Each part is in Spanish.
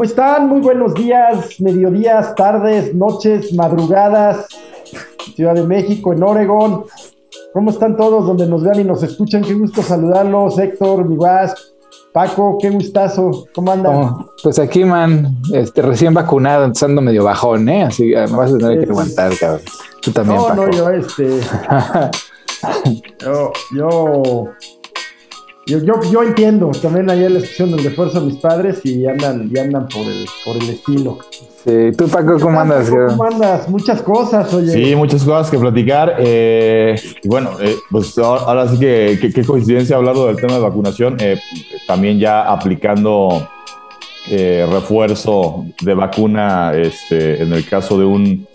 ¿Cómo están? Muy buenos días, mediodías, tardes, noches, madrugadas. Ciudad de México, en Oregón. ¿Cómo están todos donde nos vean y nos escuchan? Qué gusto saludarlos, Héctor, mi Paco, qué gustazo. ¿Cómo andan? Oh, pues aquí, man, este, recién vacunado, ando medio bajón, ¿eh? Así que me vas a tener que aguantar, cabrón. Tú también, No, no, yo, este... yo, yo yo, yo, entiendo, también ayer la escucharon del refuerzo a mis padres y andan, y andan por el, por el estilo. Sí, tú Paco, ¿cómo andas? ¿Cómo andas? Muchas cosas, oye. Sí, muchas cosas que platicar. Eh, bueno, eh, pues ahora, sí que qué coincidencia hablando del tema de vacunación, eh, también ya aplicando refuerzo de vacuna este, en el caso de un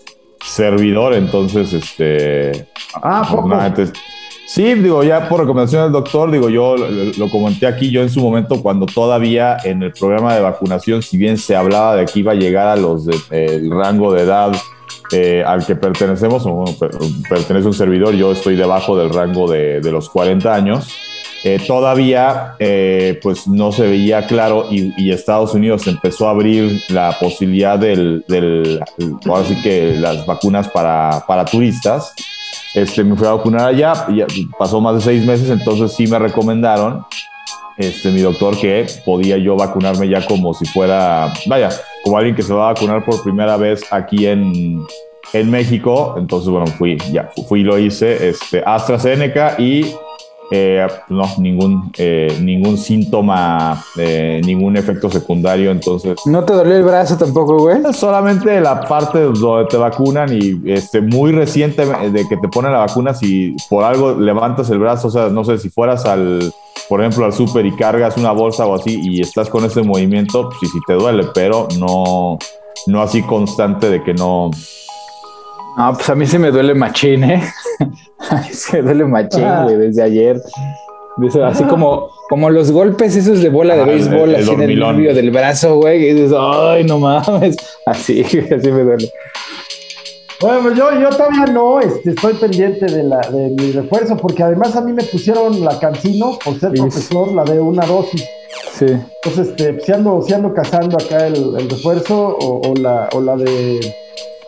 servidor, entonces, este... Ah, poco. Sí, digo, ya por recomendación del doctor, digo, yo lo, comenté aquí, yo en su momento, cuando todavía en el programa de vacunación, si bien se hablaba de que iba a llegar a los del rango de edad eh, al que pertenecemos, o pertenece un servidor, yo estoy debajo del rango de, los 40 años. Eh, todavía eh, pues no se veía claro y, Estados Unidos empezó a abrir la posibilidad del, del ahora sí que las vacunas para, para turistas. Este, me fui a vacunar allá, y pasó más de seis meses, entonces sí me recomendaron, este, mi doctor, que podía yo vacunarme ya como si fuera, vaya, como alguien que se va a vacunar por primera vez aquí en, en México. Entonces, bueno, fui, ya, fui y lo hice, este, AstraZeneca y eh, no, ningún, eh, ningún síntoma, eh, ningún efecto secundario, entonces... ¿No te dolió el brazo tampoco, güey? Solamente la parte donde te vacunan y este, muy reciente de que te ponen la vacuna, si por algo levantas el brazo, o sea, no sé, si fueras al, por ejemplo, al súper y cargas una bolsa o así y estás con ese movimiento, pues sí, te duele, pero no, no así constante de que no... No, pues a mí sí me duele machín, ¿eh? se duele machín, güey, desde ayer. así como, como los golpes esos de bola de béisbol, así en el medio del brazo, güey, y dices, ay, no mames. Así, así me duele. Bueno, pues yo, yo todavía no este, estoy pendiente de, la, de mi refuerzo, porque además a mí me pusieron la cancino por ser profesor, la de una dosis. Sí. Entonces, este, si, ando, si ando cazando acá el, el refuerzo o, la, o la de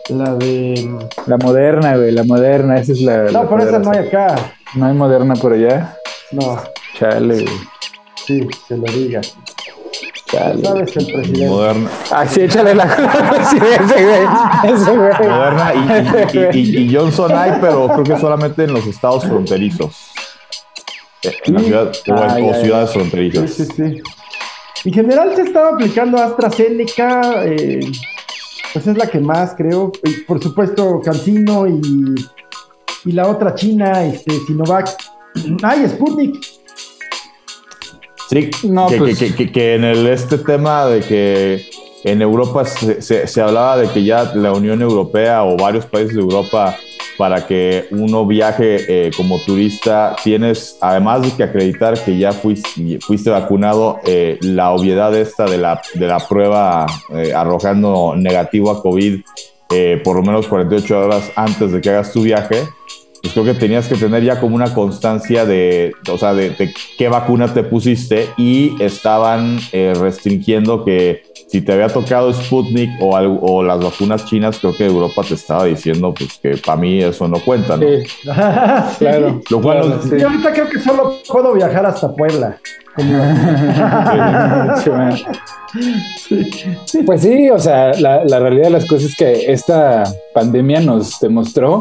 la de. La moderna, güey, la moderna, esa es la. No, por esa no hay acá. ¿No hay moderna por allá? No. Chale, güey. Sí, que lo diga. Chale. ¿Sabes el presidente? Moderna. Ah, sí, échale la presidente, güey. Ese, güey. Moderna y, y, y, Johnson hay, pero creo que solamente en los estados fronterizos. En la ciudad, o, ciudades fronterizas. Sí, sí, sí. En general se estaba aplicando AstraZeneca. Eh, pues es la que más creo. Por supuesto, Cancino y, y la otra China, este, Sinovac. ¡Ay, Sputnik! Sí, no, que, pues... que, en el, este tema de que en Europa se, se, hablaba de que ya la Unión Europea o varios países de Europa para que uno viaje eh, como turista, tienes, además de que acreditar que ya fuiste, vacunado, eh, la obviedad esta de la, de la prueba eh, arrojando negativo a COVID por lo menos 48 horas antes de que hagas tu viaje, pues creo que tenías que tener ya como una constancia de, o sea, de, qué vacuna te pusiste y estaban restringiendo que si te había tocado Sputnik o, o, las vacunas chinas, creo que Europa te estaba diciendo pues que para mí eso no cuenta, ¿no? Sí. claro. Lo cual sí. ahorita creo que solo puedo viajar hasta Puebla. pues sí, o sea, la, la, realidad de las cosas es que esta pandemia nos demostró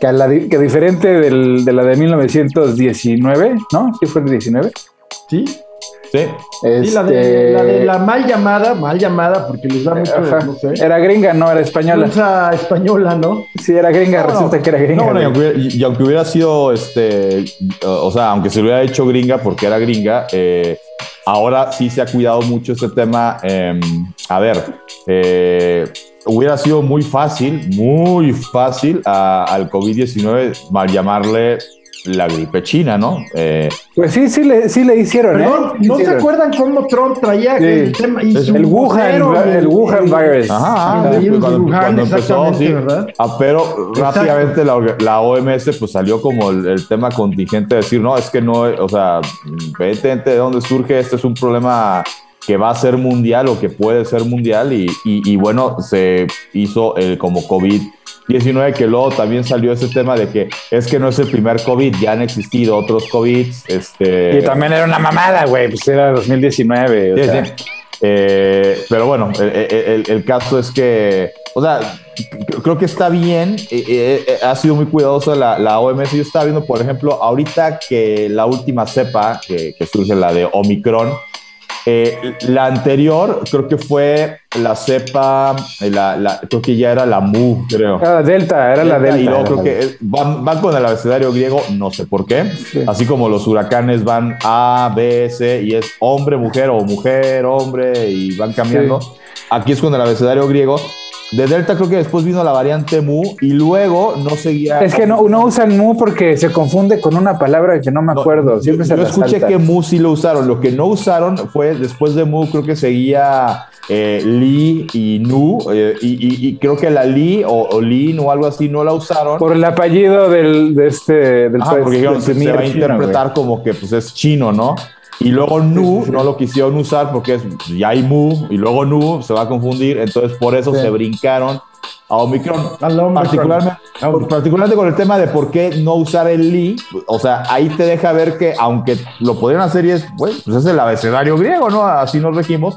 que, a la, que diferente del, de la de 1919, ¿no? ¿Sí fue el 19? Sí. Sí. la, de, la, de, la mal llamada, mal llamada, porque les da mucho, no sé. Era gringa, no era española. Esa española, ¿no? Sí, era gringa, resulta que era gringa. No, y, aunque hubiera, sido, este, o sea, aunque se hubiera hecho gringa porque era gringa, eh, ahora sí se ha cuidado mucho este tema. Em, a ver, eh, hubiera sido muy fácil, muy fácil al COVID-19 mal llamarle la gripe china, ¿no? Eh, pues sí, sí le, sí le hicieron, ¿eh? ¿No se acuerdan cómo Trump traía el tema? el Wuhan, el, Wuhan virus. Ajá, cuando, empezó, sí. Ah, pero rápidamente la, OMS pues salió como el, tema contingente de decir, no, es que no, o sea, vete de dónde surge, este es un problema que va a ser mundial o que puede ser mundial y, bueno, se hizo el como COVID-19, que luego también salió ese tema de que es que no es el primer COVID, ya han existido otros COVID. Este... Y también era una mamada, güey, pues era 2019. Eh, pero bueno, el, caso es que, o sea, creo que está bien, eh, eh, ha sido muy cuidadosa la, la, OMS. Yo estaba viendo, por ejemplo, ahorita que la última cepa que, que surge, la de Omicron, eh, la anterior creo que fue la cepa, eh, la, creo que ya era la MU, creo. Ah, Delta, era la Delta. Y luego creo que van, con el abecedario griego, no sé por qué. Así como los huracanes van A, B, C y es hombre, mujer o mujer, hombre y van cambiando. Aquí es con el abecedario griego de Delta creo que después vino la variante Mu y luego no seguía. Es que no, no usan Mu porque se confunde con una palabra que no me acuerdo. Siempre yo, escuché que Mu sí lo usaron. Lo que no usaron fue después de Mu, creo que seguía eh, Li y Nu. Eh, y, creo que la Li o, Lin o algo así no la usaron. Por el apellido del, de este. Del porque se, va a interpretar como que pues, es chino, ¿no? Y luego Nu no lo quisieron usar porque es, ya hay Mu y luego Nu se va a confundir. Entonces por eso se brincaron a Omicron. Particularmente, particularmente con el tema de por qué no usar el Li. O sea, ahí te deja ver que aunque lo podrían hacer y es, pues es el abecedario griego, ¿no? Así nos regimos.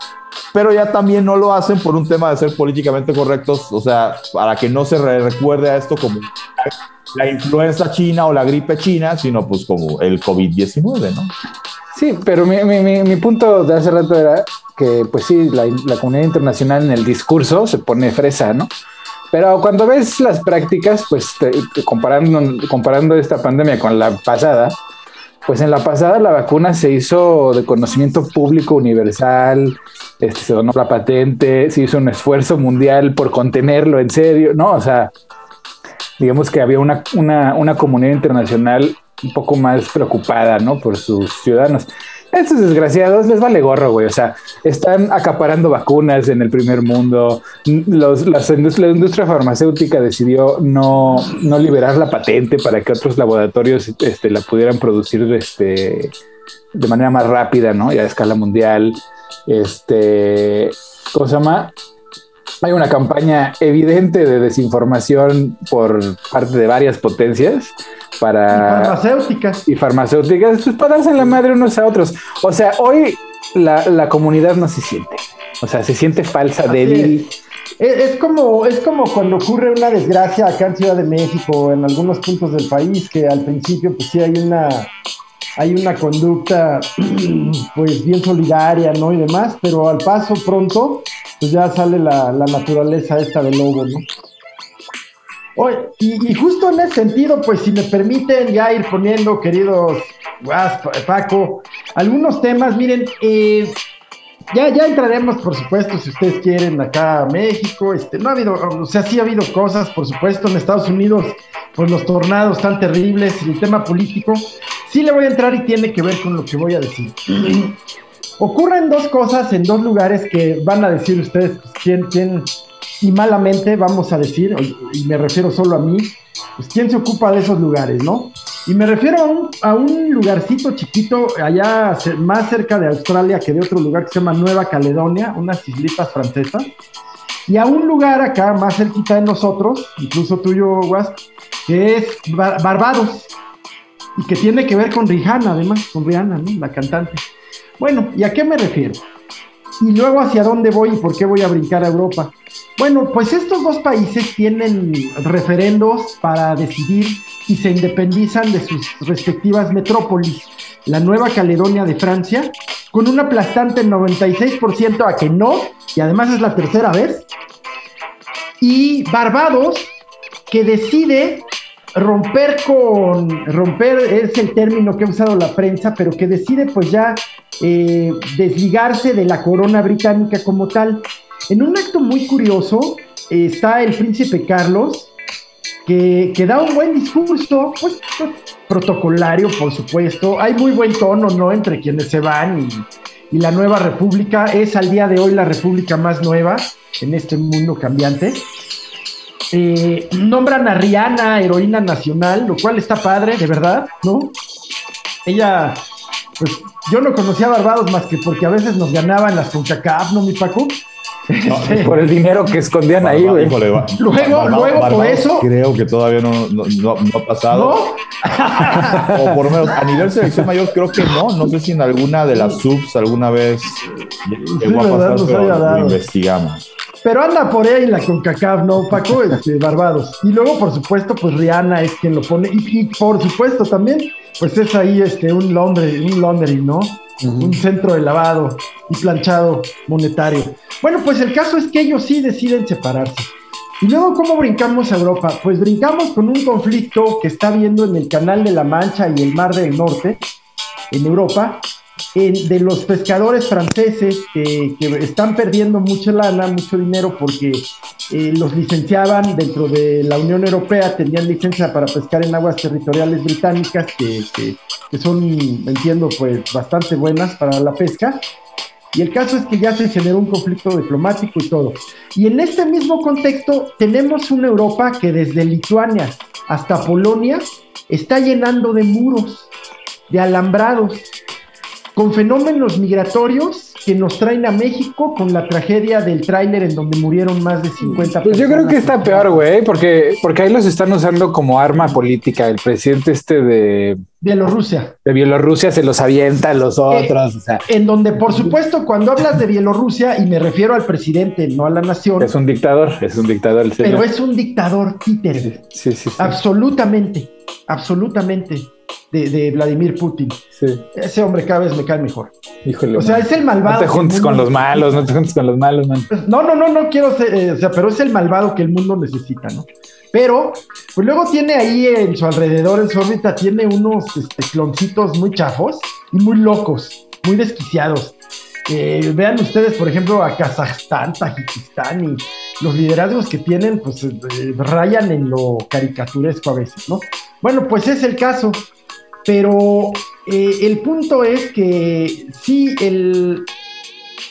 Pero ya también no lo hacen por un tema de ser políticamente correctos. O sea, para que no se recuerde a esto como la influenza china o la gripe china, sino pues como el COVID-19, ¿no? Sí, pero mi, mi, mi, punto de hace rato era que, pues sí, la, la, comunidad internacional en el discurso se pone fresa, ¿no? Pero cuando ves las prácticas, pues comparando, comparando esta pandemia con la pasada, pues en la pasada la vacuna se hizo de conocimiento público universal, este, se donó la patente, se hizo un esfuerzo mundial por contenerlo en serio, ¿no? O sea, digamos que había una, una, una comunidad internacional un poco más preocupada, ¿no? Por sus ciudadanos. estos desgraciados les vale gorro, güey. O sea, están acaparando vacunas en el primer mundo. Los, la industria farmacéutica decidió no, no, liberar la patente para que otros laboratorios este, la pudieran producir este, de manera más rápida, ¿no? Y a escala mundial. Este, ¿cómo se llama? Hay una campaña evidente de desinformación por parte de varias potencias para... Y farmacéuticas. Y farmacéuticas, pues para darse la madre unos a otros. O sea, hoy la, comunidad no se siente. O sea, se siente falsa, débil. Es. como, es como cuando ocurre una desgracia acá en Ciudad de México, en algunos puntos del país, que al principio pues sí hay una, hay una conducta pues bien solidaria, ¿no? Y demás, pero al paso pronto pues ya sale la, naturaleza esta del lobo, ¿no? y, justo en ese sentido, pues si me permiten ya ir poniendo, queridos Paco, algunos temas, miren, eh, ya, ya entraremos, por supuesto, si ustedes quieren, acá a México, este, no ha habido, o sea, sí ha habido cosas, por supuesto, en Estados Unidos, pues los tornados tan terribles, y el tema político, sí le voy a entrar y tiene que ver con lo que voy a decir. Ocurren dos cosas en dos lugares que van a decir ustedes pues, quién, quién, y malamente vamos a decir, y me refiero solo a mí, pues quién se ocupa de esos lugares, ¿no? Y me refiero a un, a un lugarcito chiquito allá más cerca de Australia que de otro lugar que se llama Nueva Caledonia, unas islitas francesas, y a un lugar acá más cerquita de nosotros, incluso tuyo, Guas, que es Barbados, y que tiene que ver con Rihanna, además, con Rihanna, ¿no? La cantante. Bueno, ¿y a qué me refiero? Y luego hacia dónde voy y por qué voy a brincar a Europa. Bueno, pues estos dos países tienen referendos para decidir y se independizan de sus respectivas metrópolis. La Nueva Caledonia de Francia, con un aplastante 96% a que no, y además es la tercera vez. Y Barbados, que decide romper con, romper es el término que ha usado la prensa, pero que decide pues ya eh, desligarse de la corona británica como tal. En un acto muy curioso está el príncipe Carlos, que, que, da un buen discurso, pues, pues, protocolario, por supuesto. Hay muy buen tono, ¿no? Entre quienes se van y, y la nueva república es al día de hoy la república más nueva en este mundo cambiante. Eh, nombran a Rihanna heroína nacional, lo cual está padre, de verdad, ¿no? Ella, pues, yo no conocía a Barbados más que porque a veces nos ganaban las CONCACAF, ¿no, mi Paco? por el dinero que escondían ahí, güey. Luego, luego por eso. Creo que todavía no, no, no, ha pasado. o por lo menos a nivel selección mayor, creo que no. No sé si en alguna de las subs alguna vez llegó a pasar, pero lo investigamos. Pero anda por ahí la CONCACAF, ¿no, Paco? Este, Barbados. Y luego, por supuesto, pues Rihanna es quien lo pone. Y, por supuesto también, pues es ahí este, un Londres, un laundry, ¿no? Un centro de lavado y planchado monetario. Bueno, pues el caso es que ellos sí deciden separarse. Y luego, ¿cómo brincamos a Europa? Pues brincamos con un conflicto que está habiendo en el Canal de la Mancha y el Mar del Norte, en Europa, de los pescadores franceses que, están perdiendo mucha lana, mucho dinero, porque eh, los licenciaban dentro de la Unión Europea, tenían licencia para pescar en aguas territoriales británicas, que, que son, entiendo, pues bastante buenas para la pesca. Y el caso es que ya se generó un conflicto diplomático y todo. Y en este mismo contexto tenemos una Europa que desde Lituania hasta Polonia está llenando de muros, de alambrados, con fenómenos migratorios que nos traen a México con la tragedia del tráiler en donde murieron más de 50 Pues yo creo que está peor, güey, porque, porque ahí los están usando como arma política. El presidente este de... Bielorrusia. De Bielorrusia se los avienta a los eh, otros. o sea. En donde, por supuesto, cuando hablas de Bielorrusia, y me refiero al presidente, no a la nación. Es un dictador, es un dictador. Pero es un dictador títere. sí, sí, sí. Absolutamente, absolutamente de, Vladimir Putin. Ese hombre cada vez me cae mejor. Híjole. O sea, es el malvado. No te juntes con los malos, no te juntes con los malos, man. Pues, no, no, no, no quiero ser, eh, o sea, pero es el malvado que el mundo necesita, ¿no? Pero, pues luego tiene ahí en su alrededor, en su órbita, tiene unos este, cloncitos muy chafos y muy locos, muy desquiciados. Eh, vean ustedes, por ejemplo, a Kazajstán, Tajikistán y los liderazgos que tienen, pues eh, rayan en lo caricaturesco a veces, ¿no? Bueno, pues es el caso. Pero eh, el punto es que sí, el,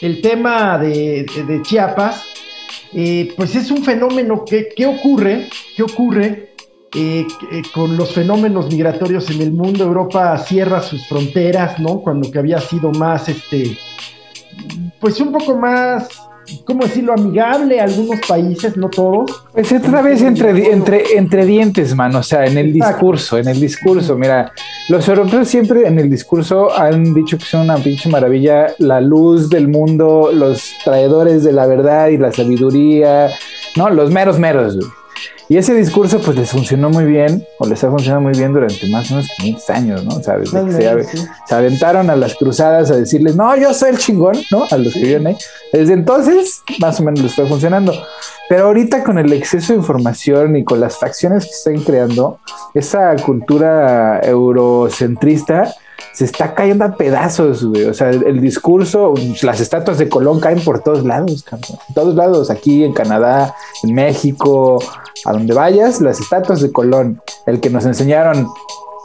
el tema de, Chiapas, eh, pues es un fenómeno que, ocurre, ¿qué ocurre eh, con los fenómenos migratorios en el mundo. Europa cierra sus fronteras, ¿no? Cuando que había sido más, este, pues un poco más ¿cómo decirlo? Amigable a algunos países, no todos. Pues otra vez entre, entre, entre dientes, mano, o sea, en el discurso, en el discurso, mira, los europeos siempre en el discurso han dicho que son una pinche maravilla, la luz del mundo, los traidores de la verdad y la sabiduría, ¿no? Los meros meros, güey. Y ese discurso pues les funcionó muy bien, o les ha funcionado muy bien durante más o menos 500 años, ¿no? O sea, desde que se, aventaron a las cruzadas a decirles, no, yo soy el chingón, ¿no? A los que viven ahí. Desde entonces, más o menos les está funcionando. Pero ahorita con el exceso de información y con las facciones que están creando, esa cultura eurocentrista se está cayendo a pedazos. O sea, el, discurso, las estatuas de Colón caen por todos lados, cabrón. Todos lados, aquí en Canadá, en México, a donde vayas, las estatuas de Colón, el que nos enseñaron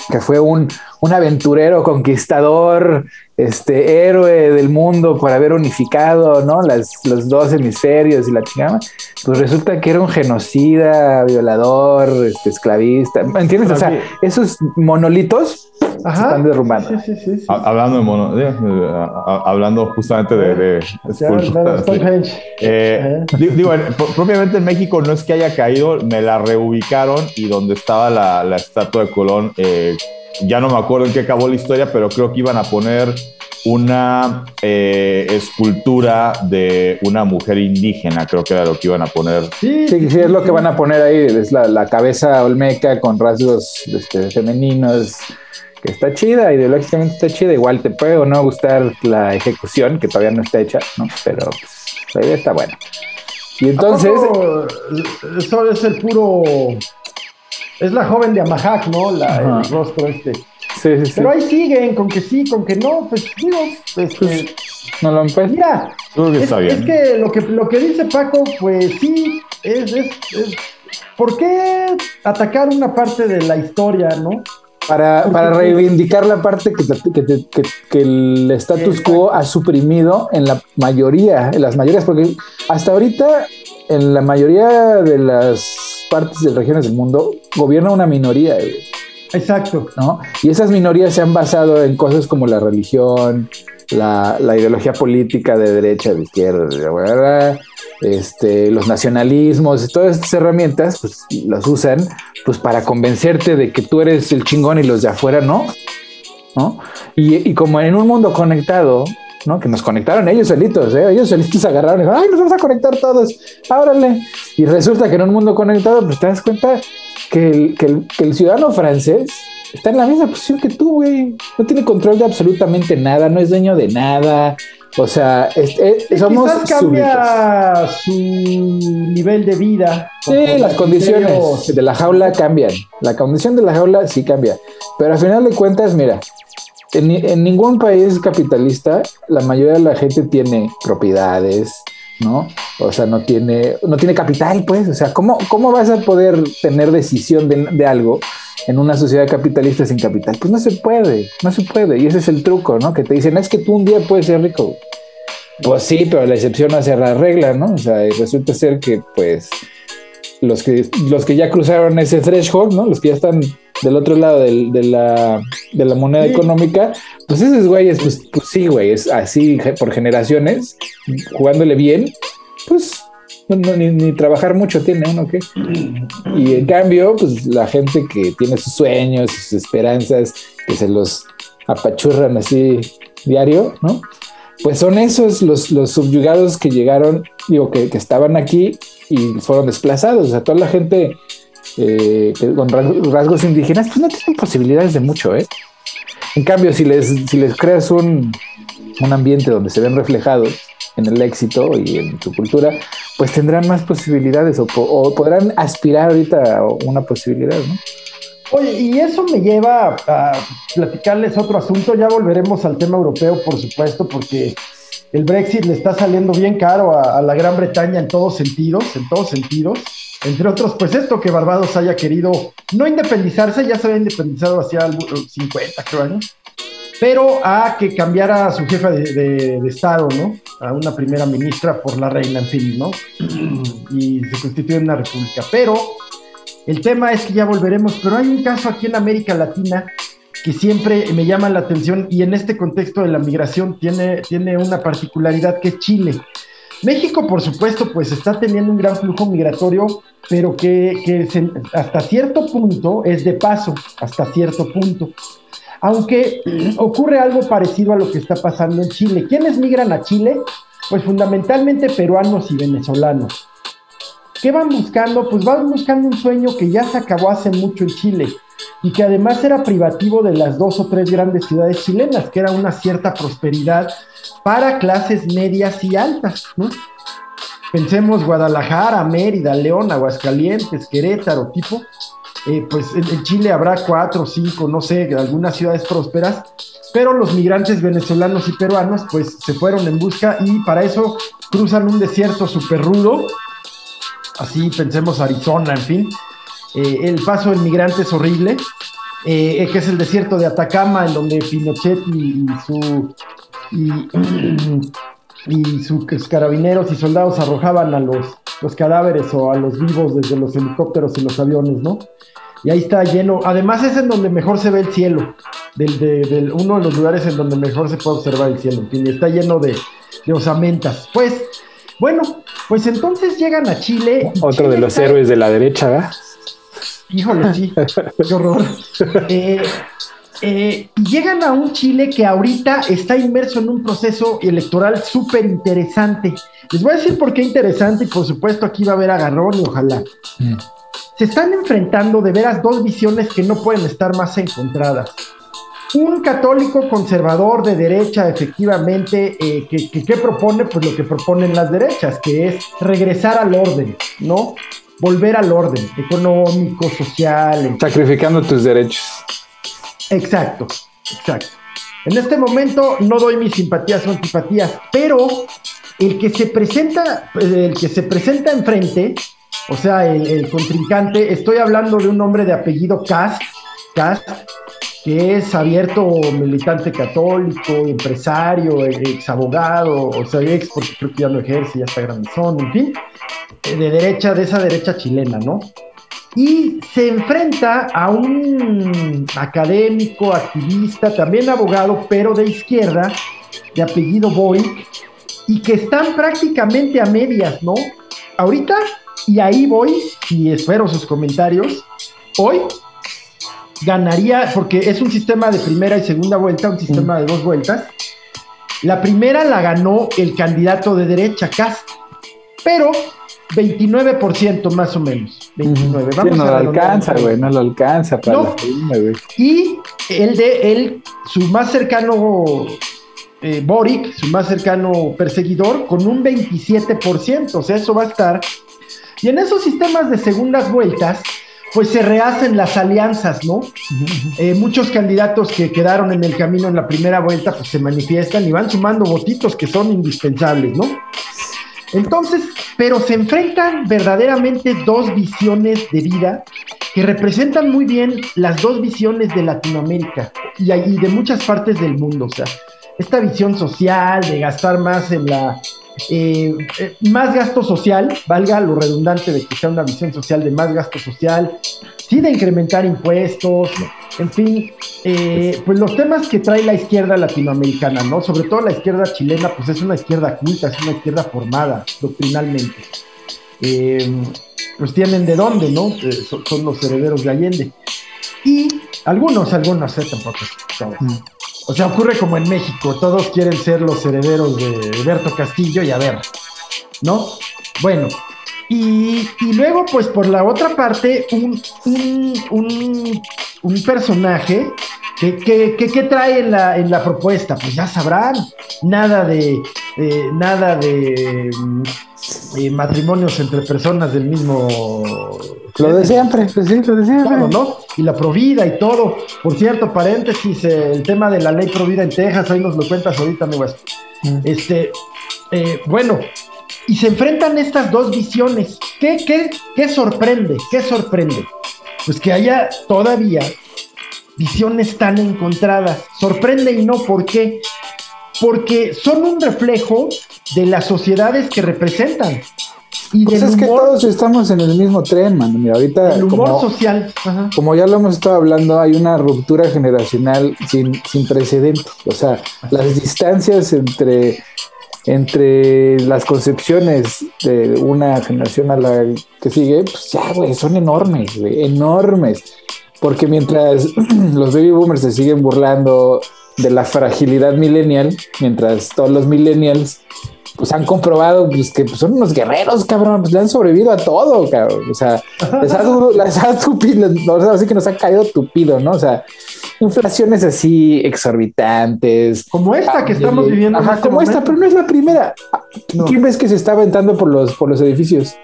que fue un, un aventurero conquistador, este héroe del mundo por haber unificado, ¿no? Las, los dos hemisferios y la chingada, pues resulta que era un genocida, violador, este, esclavista, ¿entiendes? O sea, esos monolitos están derrumbando. Sí, sí, sí, hablando de mono, hablando justamente de, de, eh, digo, propiamente en México no es que haya caído, me la reubicaron y donde estaba la, la estatua de Colón, eh, ya no me acuerdo en qué acabó la historia, pero creo que iban a poner una eh, escultura de una mujer indígena, creo que era lo que iban a poner. Sí, sí, es lo que van a poner ahí, es la, la cabeza olmeca con rasgos este, femeninos que está chida, ideológicamente está chida, igual te puede o no gustar la ejecución, que todavía no está hecha, ¿no? Pero pues, la idea está buena. Y entonces... Eso es el puro... Es la joven de Amahac, ¿no? La, el rostro este. Sí, sí, sí. Pero ahí siguen, con que sí, con que no, pues digo, este, pues, no lo empecé. Mira, que es, es, que lo que lo que dice Paco, pues sí, es, es, es ¿por qué atacar una parte de la historia, no? Para, para reivindicar la parte que, que, que, el status quo ha suprimido en la mayoría, en las mayorías, porque hasta ahorita en la mayoría de las partes de regiones del mundo gobierna una minoría. Exacto. ¿no? Y esas minorías se han basado en cosas como la religión, la, ideología política de derecha, de izquierda, de este, los nacionalismos, todas estas herramientas, pues las usan pues para convencerte de que tú eres el chingón y los de afuera no, ¿no? Y, y como en un mundo conectado, ¿no? Que nos conectaron ellos solitos, ¿eh? Ellos solitos agarraron y dijeron, ay, nos vamos a conectar todos, árale. Y resulta que en un mundo conectado, pues te das cuenta que el, que el, que el ciudadano francés está en la misma posición que tú, güey. No tiene control de absolutamente nada, no es dueño de nada. O sea, somos quizás cambia su nivel de vida. Sí, las condiciones de la jaula cambian. La condición de la jaula sí cambia. Pero al final de cuentas, mira, en, en ningún país capitalista la mayoría de la gente tiene propiedades, ¿no? O sea, no tiene, no tiene capital, pues. O sea, ¿cómo, cómo vas a poder tener decisión de, algo en una sociedad capitalista sin capital? Pues no se puede, no se puede. Y ese es el truco, ¿no? Que te dicen, es que tú un día puedes ser rico. Pues sí, pero la excepción hace la regla, ¿no? O sea, resulta ser que, pues, los que, los que ya cruzaron ese threshold, ¿no? Los que ya están del otro lado del, de, la, de, la, moneda económica, pues esos güeyes, pues, pues sí, güey, es así por generaciones, jugándole bien, pues no, ni, ni, trabajar mucho tiene uno, ¿qué? Y en cambio, pues la gente que tiene sus sueños, sus esperanzas, que se los apachurran así diario, ¿no? Pues son esos los, los subyugados que llegaron, digo, que, que estaban aquí y fueron desplazados. O sea, toda la gente eh, con rasgos indígenas, pues no tienen posibilidades de mucho, ¿eh? En cambio, si les, si les creas un, un ambiente donde se ven reflejados en el éxito y en su cultura, pues tendrán más posibilidades o, o podrán aspirar ahorita a una posibilidad, ¿no? Oye, y eso me lleva a platicarles otro asunto. Ya volveremos al tema europeo, por supuesto, porque el Brexit le está saliendo bien caro a, a la Gran Bretaña en todos sentidos, en todos sentidos. Entre otros, pues esto que Barbados haya querido no independizarse, ya se había independizado hacía 50, creo, años, pero a que cambiara a su jefa de, Estado, ¿no? A una primera ministra por la reina, en fin, ¿no? Y se constituye una república. Pero el tema es que ya volveremos, pero hay un caso aquí en América Latina que siempre me llama la atención y en este contexto de la migración tiene, tiene una particularidad que es Chile. México, por supuesto, pues está teniendo un gran flujo migratorio, pero que, que hasta cierto punto es de paso, hasta cierto punto. Aunque ocurre algo parecido a lo que está pasando en Chile. ¿Quiénes migran a Chile? Pues fundamentalmente peruanos y venezolanos. ¿Qué van buscando? Pues van buscando un sueño que ya se acabó hace mucho en Chile y que además era privativo de las dos o tres grandes ciudades chilenas, que era una cierta prosperidad para clases medias y altas, ¿no? Pensemos Guadalajara, Mérida, León, Aguascalientes, Querétaro, tipo, eh, pues en, en, Chile habrá cuatro, cinco, no sé, algunas ciudades prósperas, pero los migrantes venezolanos y peruanos pues se fueron en busca y para eso cruzan un desierto súper rudo, así pensemos Arizona, en fin, eh, el paso del migrante es horrible, eh, que es el desierto de Atacama, en donde Pinochet y, su y, y, sus carabineros y soldados arrojaban a los, los cadáveres o a los vivos desde los helicópteros y los aviones, ¿no? Y ahí está lleno, además es en donde mejor se ve el cielo, del, de, uno de los lugares en donde mejor se puede observar el cielo, y está lleno de, de osamentas. Pues, bueno, pues entonces llegan a Chile. Otro Chile de los está... héroes de la derecha, ¿verdad? Híjole, sí, qué horror. Eh, eh, llegan a un Chile que ahorita está inmerso en un proceso electoral súper interesante. Les voy a decir por qué interesante y por supuesto aquí va a haber agarrón y ojalá. Mm. Se están enfrentando de veras dos visiones que no pueden estar más encontradas. Un católico conservador de derecha, efectivamente, eh, que, que, que propone pues lo que proponen las derechas, que es regresar al orden, ¿no? volver al orden económico, social. Sacrificando tus derechos. Exacto, exacto. En este momento no doy mis simpatías o antipatías, pero el que se presenta, el que se presenta enfrente, o sea, el, el contrincante, estoy hablando de un hombre de apellido Cast, Cast, que es abierto militante católico, empresario, ex abogado, o sea, ex porque creo que ya no ejerce, ya está grandezón, en fin, de derecha, de esa derecha chilena, ¿no? y se enfrenta a un académico, activista, también abogado, pero de izquierda, de apellido Boy, y que están prácticamente a medias, ¿no? Ahorita, y ahí voy, y espero sus comentarios, hoy ganaría, porque es un sistema de primera y segunda vuelta, un sistema de dos vueltas. La primera la ganó el candidato de derecha, Cast, pero 29% más o menos. 29. Vamos no lo alcanza, güey, no lo alcanza para Y el de él, su más cercano eh, Boric, su más cercano perseguidor, con un 27%. O sea, eso va a estar. Y en esos sistemas de segundas vueltas, pues se rehacen las alianzas, ¿no? Eh, muchos candidatos que quedaron en el camino en la primera vuelta, pues se manifiestan y van sumando votitos que son indispensables, ¿no? Entonces, pero se enfrentan verdaderamente dos visiones de vida que representan muy bien las dos visiones de Latinoamérica y, de muchas partes del mundo. O sea, esta visión social de gastar más en la eh, eh, más gasto social, valga lo redundante de que sea una visión social de más gasto social, sí de incrementar impuestos, en fin, eh, pues los temas que trae la izquierda latinoamericana, ¿no? Sobre todo la izquierda chilena, pues es una izquierda culta, es una izquierda formada doctrinalmente. pues tienen de dónde, ¿no? Son, los herederos de Allende. Y algunos, algunos, tampoco. Mm. O sea, ocurre como en México, todos quieren ser los herederos de Alberto Castillo y a ver, ¿no? Bueno, y, luego, pues por la otra parte, un, un, personaje que, que, trae en la, en la propuesta, pues ya sabrán, nada de, nada de eh, matrimonios entre personas del mismo lo de siempre, pues sí, lo de siempre. ¿no? Y la Provida y todo. Por cierto, paréntesis, eh, el tema de la ley Provida en Texas, ahí nos lo cuentas ahorita, mi West. Mm. Este, eh, bueno, y se enfrentan estas dos visiones. ¿Qué, qué, qué sorprende? ¿Qué sorprende? Pues que haya todavía visiones tan encontradas. Sorprende y no, ¿por qué? Porque son un reflejo de las sociedades que representan. Y pues es que todos estamos en el mismo tren, man. Mira, ahorita. El humor social. Como ya lo hemos estado hablando, hay una ruptura generacional sin, sin precedentes. O sea, las distancias entre, entre las concepciones de una generación a la que sigue, pues ya, güey, son enormes, güey, enormes. Porque mientras los baby boomers se siguen burlando de la fragilidad millennial, mientras todos los millennials pues han comprobado pues, que pues, son unos guerreros, cabrón, pues le han sobrevivido a todo, cabrón. O sea, les ha, les ha tupido, así que nos ha caído tupido, ¿no? O sea, inflaciones así exorbitantes. Como esta que estamos viviendo. Ajá, este como esta, pero no es la primera. ¿Quién ves que se está aventando por los, por los edificios?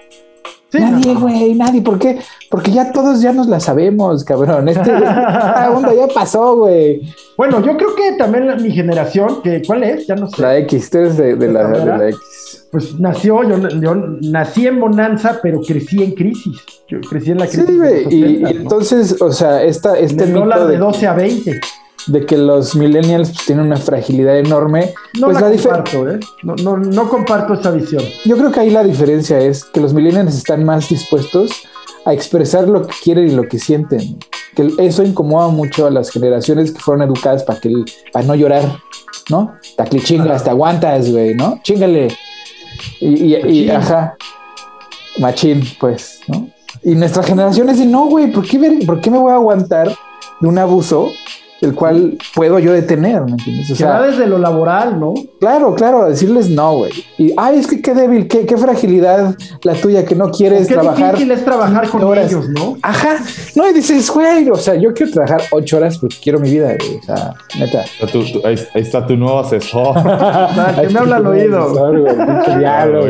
Nadie, güey, nadie. ¿Por qué? Porque ya todos ya nos la sabemos, cabrón. Este, esta onda ya pasó, güey. Bueno, yo creo que también mi generación, que ¿cuál es? Ya no sé. La X, tú eres de, la, de la, X. Pues nació, yo, nací en bonanza, pero crecí en crisis. Yo crecí en la crisis. Sí, güey. Y, entonces, o sea, esta, este mito de, de 12 a 20 de que los millennials pues, tienen una fragilidad enorme. No pues la, comparto, ¿eh? No, no, no comparto esa visión. Yo creo que ahí la diferencia es que los millennials están más dispuestos a expresar lo que quieren y lo que sienten. Que eso incomoda mucho a las generaciones que fueron educadas para que para no llorar, ¿no? Te chingas, te aguantas, güey, ¿no? Chingale. Y, y, ajá, machín, pues, ¿no? Y nuestra generación es de no, güey, ¿por qué, ¿por qué me voy a aguantar de un abuso el cual puedo yo detener, ¿me entiendes? O sea, desde lo laboral, ¿no? Claro, claro, decirles no, güey. Y, ay, es que qué débil, qué, qué fragilidad la tuya que no quieres trabajar. Qué difícil es trabajar con ellos, ¿no? Ajá. No, y dices, güey, o sea, yo quiero trabajar ocho horas porque quiero mi vida, güey. O sea, neta. ahí, está tu nuevo asesor. que me habla al oído. Diablo,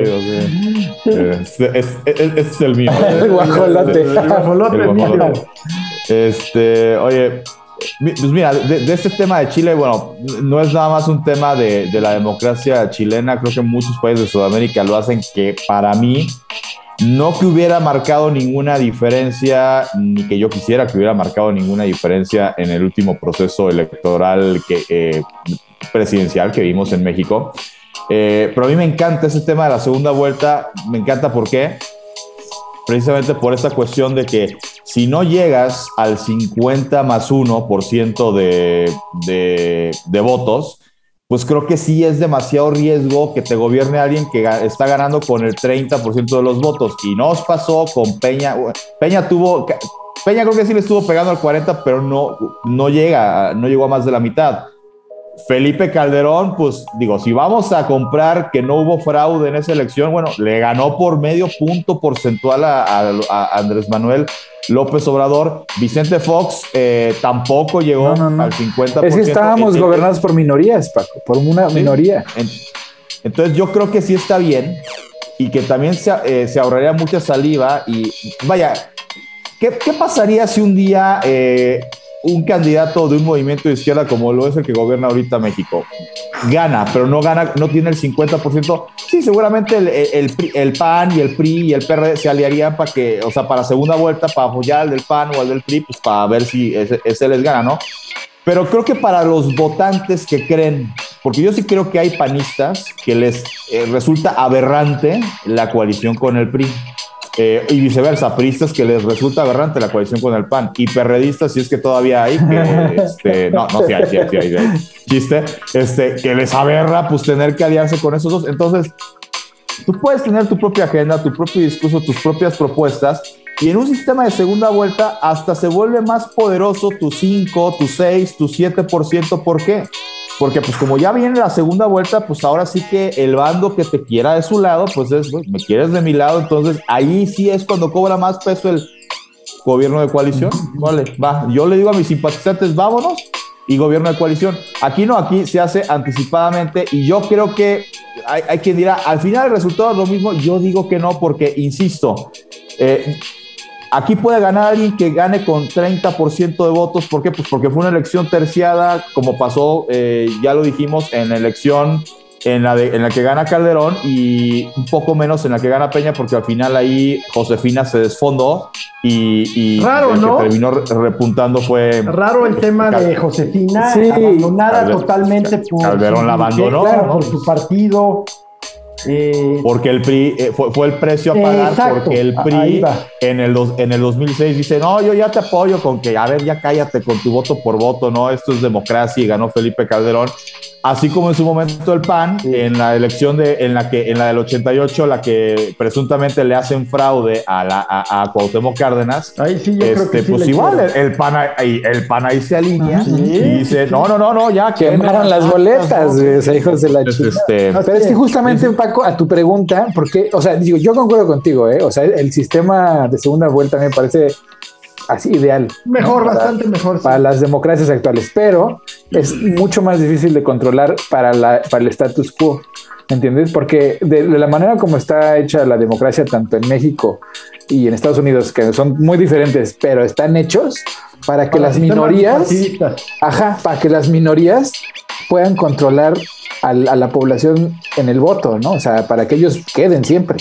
Este es, el mío. el guajolote. El, guajolote. Este, oye, pues mira, de, este tema de Chile, bueno, no es nada más un tema de, la democracia chilena, creo que muchos países de Sudamérica lo hacen, que para mí no que hubiera marcado ninguna diferencia, ni que yo quisiera que hubiera marcado ninguna diferencia en el último proceso electoral que, eh, presidencial que vimos en México. Eh, pero a mí me encanta ese tema de la segunda vuelta, me encanta por qué. Precisamente por esa cuestión de que si no llegas al 50 más 1% de, de, de votos, pues creo que sí es demasiado riesgo que te gobierne alguien que está ganando con el 30% de los votos. Y no os pasó con Peña. Peña tuvo, Peña creo que sí le estuvo pegando al 40, pero no, no llega, no llegó a más de la mitad. Felipe Calderón, pues digo, si vamos a comprar que no hubo fraude en esa elección, bueno, le ganó por medio punto porcentual a, Andrés Manuel López Obrador. Vicente Fox eh, tampoco llegó al 50%. Es que estábamos gobernados por minorías, Paco, por una minoría. Entonces yo creo que sí está bien y que también se, eh, se ahorraría mucha saliva y vaya, ¿qué, pasaría si un día... Eh, un candidato de un movimiento de izquierda como lo es el que gobierna ahorita México gana, pero no gana, no tiene el 50%, sí, seguramente el, el, PAN y el PRI y el PRD se aliarían para que, o sea, para segunda vuelta, para apoyar al del PAN o al del PRI, pues para ver si ese, les gana, ¿no? Pero creo que para los votantes que creen, porque yo sí creo que hay panistas que les eh, resulta aberrante la coalición con el PRI. Eh, y viceversa, priistas que les resulta aberrante la coalición con el PAN y perredistas, si es que todavía hay, que, este, no, no, sí hay, sí hay, chiste, este, que les aberra pues tener que aliarse con esos dos. Entonces, tú puedes tener tu propia agenda, tu propio discurso, tus propias propuestas, y en un sistema de segunda vuelta hasta se vuelve más poderoso tu 5, tu 6, tu 7%. ¿Por qué? Porque pues como ya viene la segunda vuelta, pues ahora sí que el bando que te quiera de su lado, pues es, me quieres de mi lado, entonces ahí sí es cuando cobra más peso el gobierno de coalición. Vale, va, yo le digo a mis simpatizantes, vámonos, y gobierno de coalición. Aquí no, aquí se hace anticipadamente y yo creo que hay, hay quien dirá, al final el resultado es lo mismo, yo digo que no porque, insisto, eh, Aquí puede ganar alguien que gane con 30% de votos. ¿Por qué? Pues porque fue una elección terciada, como pasó, eh, ya lo dijimos, en la elección en la, en la que gana Calderón y un poco menos en la que gana Peña, porque al final ahí Josefina se desfondó y, Raro, el que terminó repuntando fue. Raro el tema de Josefina, sí. abandonada totalmente por. Calderón la abandonó. por su partido. Eh, porque el PRI eh, fue, el precio a pagar porque el PRI en el, en el 2006 dice, no, yo ya te apoyo con que, a ver, ya cállate con tu voto por voto, no, esto es democracia y ganó Felipe Calderón. Así como en su momento el PAN, en la elección de, en la que, en la del 88, la que presuntamente le hacen fraude a, la, a, Cuauhtémoc Cárdenas. Ahí sí, yo creo este, Pues igual, el, PAN ahí, el PAN ahí se alinea y dice, no, no, no, no, ya. Quemaron las boletas, hijos de la chica. Este, Pero es que justamente, Paco, a tu pregunta, porque, o sea, digo, yo concuerdo contigo, ¿eh? O sea, el sistema de segunda vuelta me parece así ideal. Mejor, bastante mejor. Para las democracias actuales, pero es mucho más difícil de controlar para, la, para el status quo. ¿Entiendes? Porque de, la manera como está hecha la democracia, tanto en México y en Estados Unidos, que son muy diferentes, pero están hechos para que las minorías, ajá, para que las minorías puedan controlar a, la población en el voto, ¿no? O sea, para que ellos queden siempre.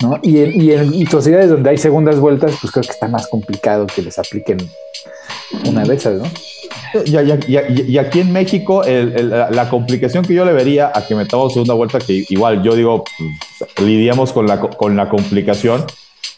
¿no? Y, en, y en sociedades donde hay segundas vueltas, pues creo que está más complicado que les apliquen una de esas, ¿no? Y, aquí en México, la complicación que yo le vería a que metamos segunda vuelta, que igual yo digo, pues, lidiamos con la, con la complicación.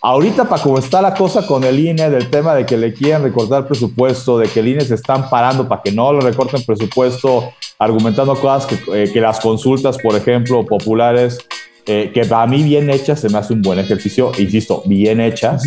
Ahorita, para cómo está la cosa con el INE, del tema de que le quieren recortar presupuesto, de que el INE se están parando para que no le recorten presupuesto, argumentando cosas que, eh, que las consultas, por ejemplo, populares, eh, que para mí bien hechas se me hace un buen ejercicio, insisto, bien hechas.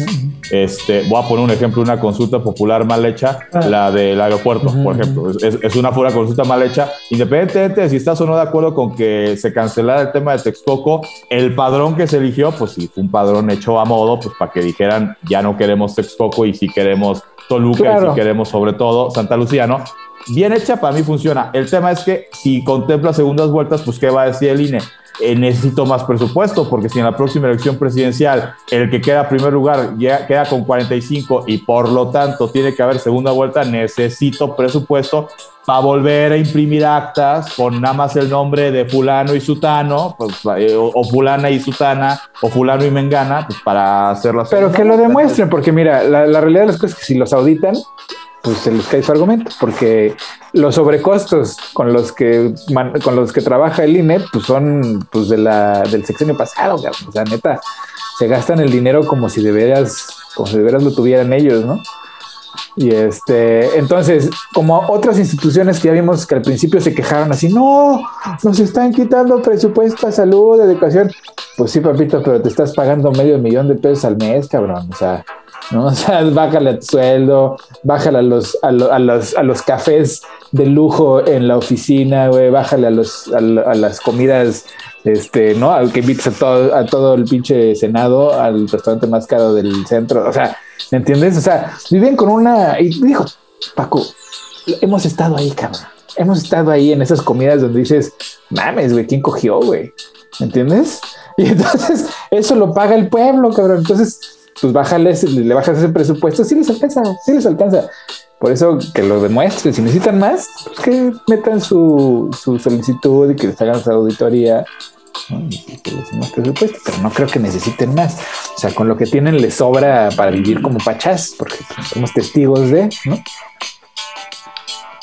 este, voy a poner un ejemplo, una consulta popular mal hecha, ah. la del aeropuerto, por ejemplo. Es, una pura consulta mal hecha, independientemente de si estás o no de acuerdo con que se cancelara el tema de Texcoco, el padrón que se eligió, pues sí, fue un padrón hecho a modo, pues para que dijeran, ya no queremos Texcoco y si queremos Toluca y si queremos sobre todo Santa Lucía, ¿no? Bien hecha, para mí funciona. El tema es que si contempla segundas vueltas, pues ¿qué va a decir el INE? Eh, necesito más presupuesto, porque si en la próxima elección presidencial el que queda en primer lugar ya queda con 45 y por lo tanto tiene que haber segunda vuelta, necesito presupuesto para volver a imprimir actas con nada más el nombre de fulano y sutano, pues, eh, o, fulana y sutana, o fulano y mengana, pues para hacerlo Pero que lo demuestren, porque mira, la, la realidad de las cosas es que si los auditan, pues se les cae su argumento, porque los sobrecostos con los que con los que trabaja el INE, pues son pues de la, del sexenio pasado, o sea, neta, se gastan el dinero como si de veras como si de veras lo tuvieran ellos, ¿no? Y este, entonces, como otras instituciones que ya vimos que al principio se quejaron así, no, nos están quitando presupuesto a salud, educación. Pues sí, papito, pero te estás pagando medio millón de pesos al mes, cabrón. O sea, ¿no? O sea, bájale a tu sueldo, bájale a los, a, los, a los cafés de lujo en la oficina, güey, bájale a, los, a, las comidas, este, ¿no? Al que invites a todo, a todo el pinche Senado, al restaurante más caro del centro. O sea, ¿me entiendes? O sea, viven con una. Y dijo, Paco, hemos estado ahí, cabrón. Hemos estado ahí en esas comidas donde dices, mames, güey, ¿quién cogió, güey? ¿Me entiendes? Y entonces eso lo paga el pueblo, cabrón. Entonces, pues bájales, le bajas ese presupuesto, sí les alcanza, sí les alcanza. Por eso que lo demuestren. Si necesitan más, pues que metan su, solicitud y que les hagan su auditoría. presupuesto, pero no creo que necesiten más. O sea, con lo que tienen les sobra para vivir como pachás, porque somos testigos de, ¿no?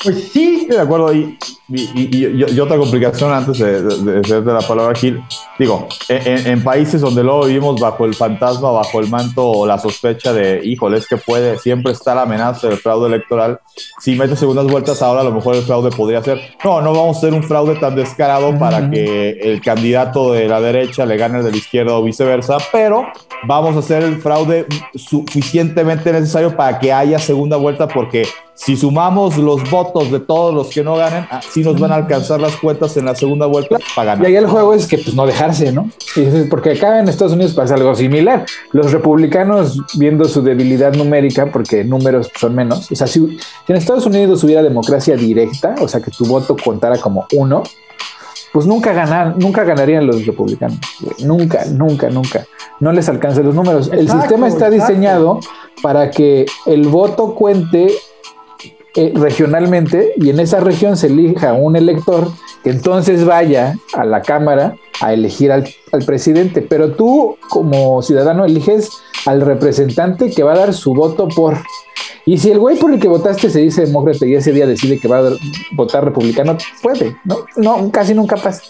Pues sí, de acuerdo. Y, y, otra complicación antes de, de, la palabra Gil, digo, en, países donde luego vivimos bajo el fantasma, bajo el manto o la sospecha de, híjole, es que puede, siempre está la amenaza del fraude electoral. Si metes segundas vueltas, ahora a lo mejor el fraude podría ser. No, no vamos a hacer un fraude tan descarado para que el candidato de la derecha le gane el de la izquierda o viceversa, pero vamos a hacer el fraude suficientemente necesario para que haya segunda vuelta porque si sumamos los votos de todos los que no ganen, sí nos van a alcanzar las cuentas en la segunda vuelta para ganar. Y ahí el juego es que pues no dejarse, ¿no? Porque acá en Estados Unidos pasa algo similar. Los republicanos viendo su debilidad numérica, porque números son menos, o sea, si, en Estados Unidos hubiera democracia directa, o sea, que tu voto contara como uno, pues nunca ganar, nunca ganarían los republicanos. Nunca, nunca, nunca. No les alcanzan los números. el sistema está diseñado para que el voto cuente eh, regionalmente y en esa región se elija un elector que entonces vaya a la Cámara a elegir al, presidente. Pero tú como ciudadano eliges al representante que va a dar su voto por... Y si el güey por el que votaste se dice demócrata y ese día decide que va a votar republicano, puede, ¿no? No, casi nunca pasa.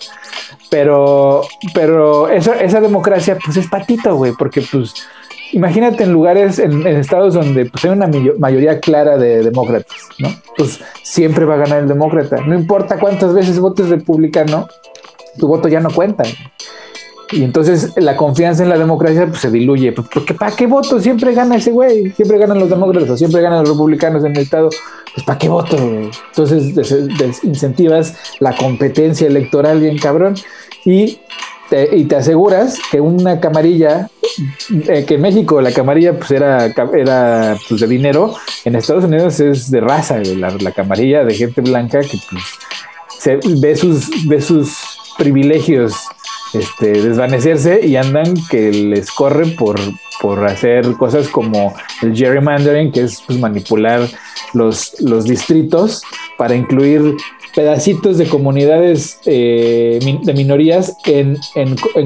Pero, pero esa, esa democracia, pues es patito, güey, porque pues imagínate en lugares, en, estados donde pues, hay una mayoría clara de demócratas, ¿no? Pues siempre va a ganar el demócrata. No importa cuántas veces votes republicano, tu voto ya no cuenta. Y entonces la confianza en la democracia pues, se diluye. Pues, porque ¿para qué voto? Siempre gana ese güey. Siempre ganan los demócratas siempre ganan los republicanos en el estado. Pues ¿para qué voto? Entonces desincentivas la competencia electoral bien cabrón. Y y te aseguras que una camarilla, eh, que en México la camarilla pues era, era pues, de dinero, en Estados Unidos es de raza, la, camarilla de gente blanca que pues, ve, sus, ve sus privilegios este, desvanecerse y andan que les corren por, por hacer cosas como el gerrymandering, que es pues, manipular los, los distritos para incluir pedacitos de comunidades eh, de minorías en,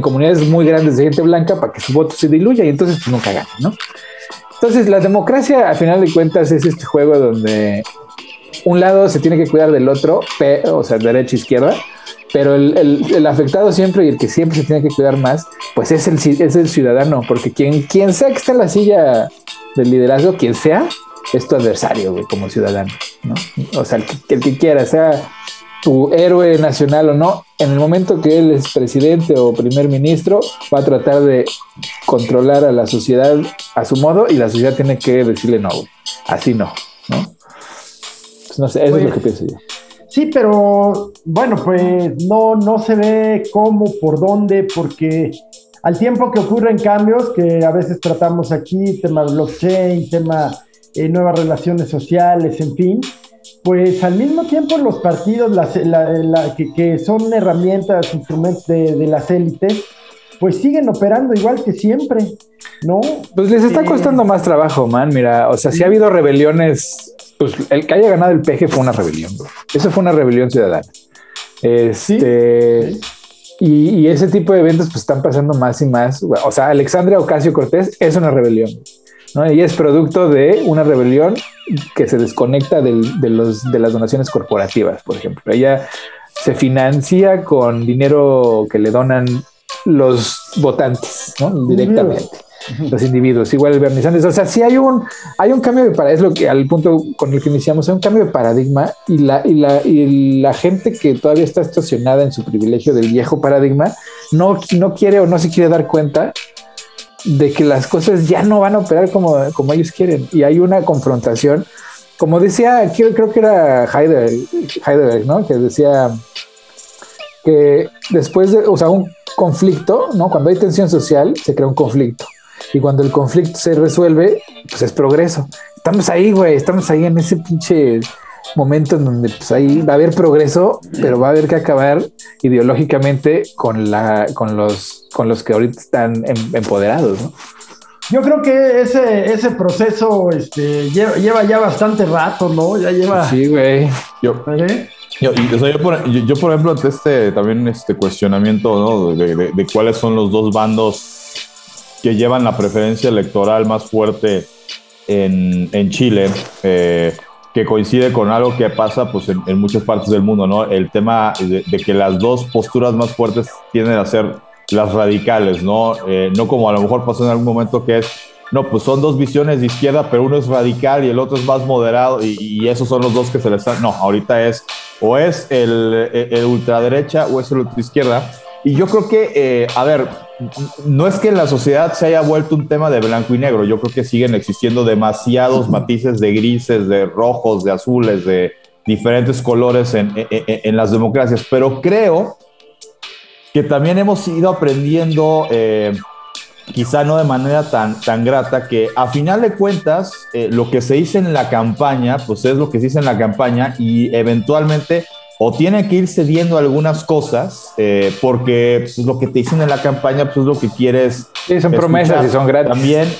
comunidades muy grandes de gente blanca para que su voto se diluya y entonces pues, nunca gana, ¿no? Entonces la democracia, a final de cuentas, es este juego donde un lado se tiene que cuidar del otro, o sea, derecha e izquierda, pero el, afectado siempre y el que siempre se tiene que cuidar más, pues es el, es el ciudadano, porque quien, quien sea que esté en la silla del liderazgo, quien sea, es tu adversario, güey, como ciudadano, ¿no? O sea, el que, el que quiera, sea tu héroe nacional o no, en el momento que él es presidente o primer ministro, va a tratar de controlar a la sociedad a su modo y la sociedad tiene que decirle no, así no, ¿no? Pues no sé, eso es lo que pues, pienso yo. Sí, pero bueno, pues no, no se ve cómo, por dónde, porque al tiempo que ocurren cambios, que a veces tratamos aquí, tema blockchain, tema eh, nuevas relaciones sociales, en fin, pues al mismo tiempo los partidos que, son herramientas, instrumentos de, las élites, pues siguen operando igual que siempre, ¿no? Pues les está eh, costando más trabajo, man. Mira, o sea, si ha habido rebeliones, pues el que haya ganado el peje fue una rebelión. Eso fue una rebelión ciudadana. Este. Y, y, ese tipo de eventos pues están pasando más y más. O sea, Alexandria Ocasio Cortés es una rebelión. ¿No? Ella es producto de una rebelión que se desconecta de, los, de las donaciones corporativas, por ejemplo. Ella se financia con dinero que le donan los votantes, ¿no? Directamente. los individuos, igual el Bernie Sanders. O sea, sí hay un, hay un cambio de paradigma, es lo que al punto con el que iniciamos, hay un cambio de paradigma y la, y la, y la gente que todavía está estacionada en su privilegio del viejo paradigma no, no quiere o no se quiere dar cuenta de que las cosas ya no van a operar como, como ellos quieren. Y hay una confrontación, como decía, creo, que era Heidegger, ¿no? Que decía que después de, o sea, un conflicto, ¿no? Cuando hay tensión social, se crea un conflicto. Y cuando el conflicto se resuelve, pues es progreso. Estamos ahí, güey, estamos ahí en ese pinche momento en donde pues ahí va a haber progreso, pero va a haber que acabar ideológicamente con la, con los, con los que ahorita están em, empoderados, ¿no? Yo creo que ese, ese proceso este, lleva, ya bastante rato, ¿no? Ya lleva. Sí, güey. Yo, yo, yo, por, ejemplo, ante este también este cuestionamiento ¿no? de, de, cuáles son los dos bandos que llevan la preferencia electoral más fuerte en, en Chile, eh, que coincide con algo que pasa pues, en, muchas partes del mundo, ¿no? El tema de, que las dos posturas más fuertes tienden a ser las radicales, ¿no? Eh, no como a lo mejor pasó en algún momento que es, no, pues son dos visiones de izquierda, pero uno es radical y el otro es más moderado y, y esos son los dos que se le están, no, ahorita es o es el, el, ultraderecha o es el ultraizquierda. Y yo creo que, eh, a ver, no es que la sociedad se haya vuelto un tema de blanco y negro, yo creo que siguen existiendo demasiados matices de grises, de rojos, de azules, de diferentes colores en, en, las democracias, pero creo que también hemos ido aprendiendo, eh, quizá no de manera tan, tan grata, que a final de cuentas eh, lo que se dice en la campaña, pues es lo que se dice en la campaña y eventualmente o tiene que ir cediendo algunas cosas, eh, porque pues, lo que te dicen en la campaña pues, es lo que quieres. Sí, son promesas y son gratis. También,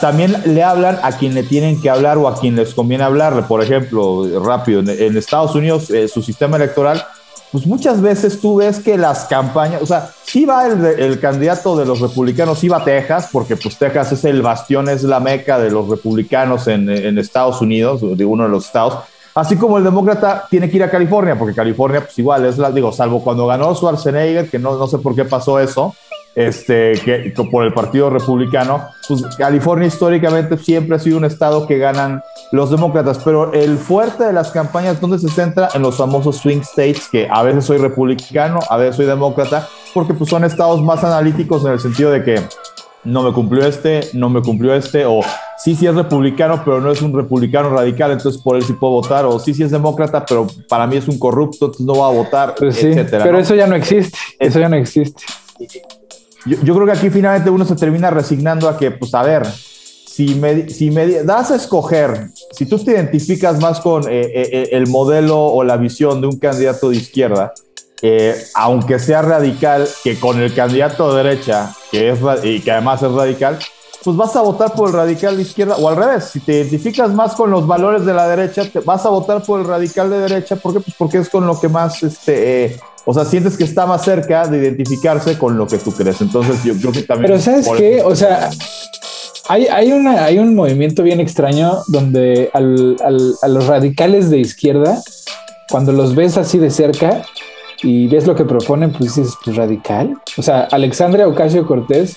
también le hablan a quien le tienen que hablar o a quien les conviene hablarle. Por ejemplo, rápido, en, Estados Unidos, eh, su sistema electoral, pues muchas veces tú ves que las campañas, o sea, sí va el, el, candidato de los republicanos, sí va a Texas, porque pues Texas es el bastión, es la meca de los republicanos en, en Estados Unidos, de uno de los estados Así como el demócrata tiene que ir a California, porque California, pues igual, es la, digo, salvo cuando ganó Schwarzenegger, que no, no sé por qué pasó eso, este, que, por el Partido Republicano, pues California históricamente siempre ha sido un estado que ganan los demócratas, pero el fuerte de las campañas donde se centra en los famosos swing states, que a veces soy republicano, a veces soy demócrata, porque pues son estados más analíticos en el sentido de que no me cumplió este, no me cumplió este, o sí, sí es republicano, pero no es un republicano radical, entonces por él sí puedo votar, o sí, sí es demócrata, pero para mí es un corrupto, entonces no va a votar, pues etcétera. Pero eso ya no existe, eso ya no existe. Yo, creo que aquí finalmente uno se termina resignando a que, pues a ver, si me, si me das a escoger, si tú te identificas más con eh, eh, eh, el modelo o la visión de un candidato de izquierda, aunque sea radical, que con el candidato de derecha, que es y que además es radical, pues vas a votar por el radical de izquierda, o al revés, si te identificas más con los valores de la derecha, te vas a votar por el radical de derecha, ¿por qué? Pues porque es con lo que más, este, eh, o sea, sientes que está más cerca de identificarse con lo que tú crees. Entonces, yo creo que también... Pero ¿sabes qué? O sea, hay, hay, una, hay un movimiento bien extraño donde al, al, a los radicales de izquierda, cuando los ves así de cerca, y ves lo que proponen, pues dices, pues radical. O sea, Alexandria Ocasio Cortés,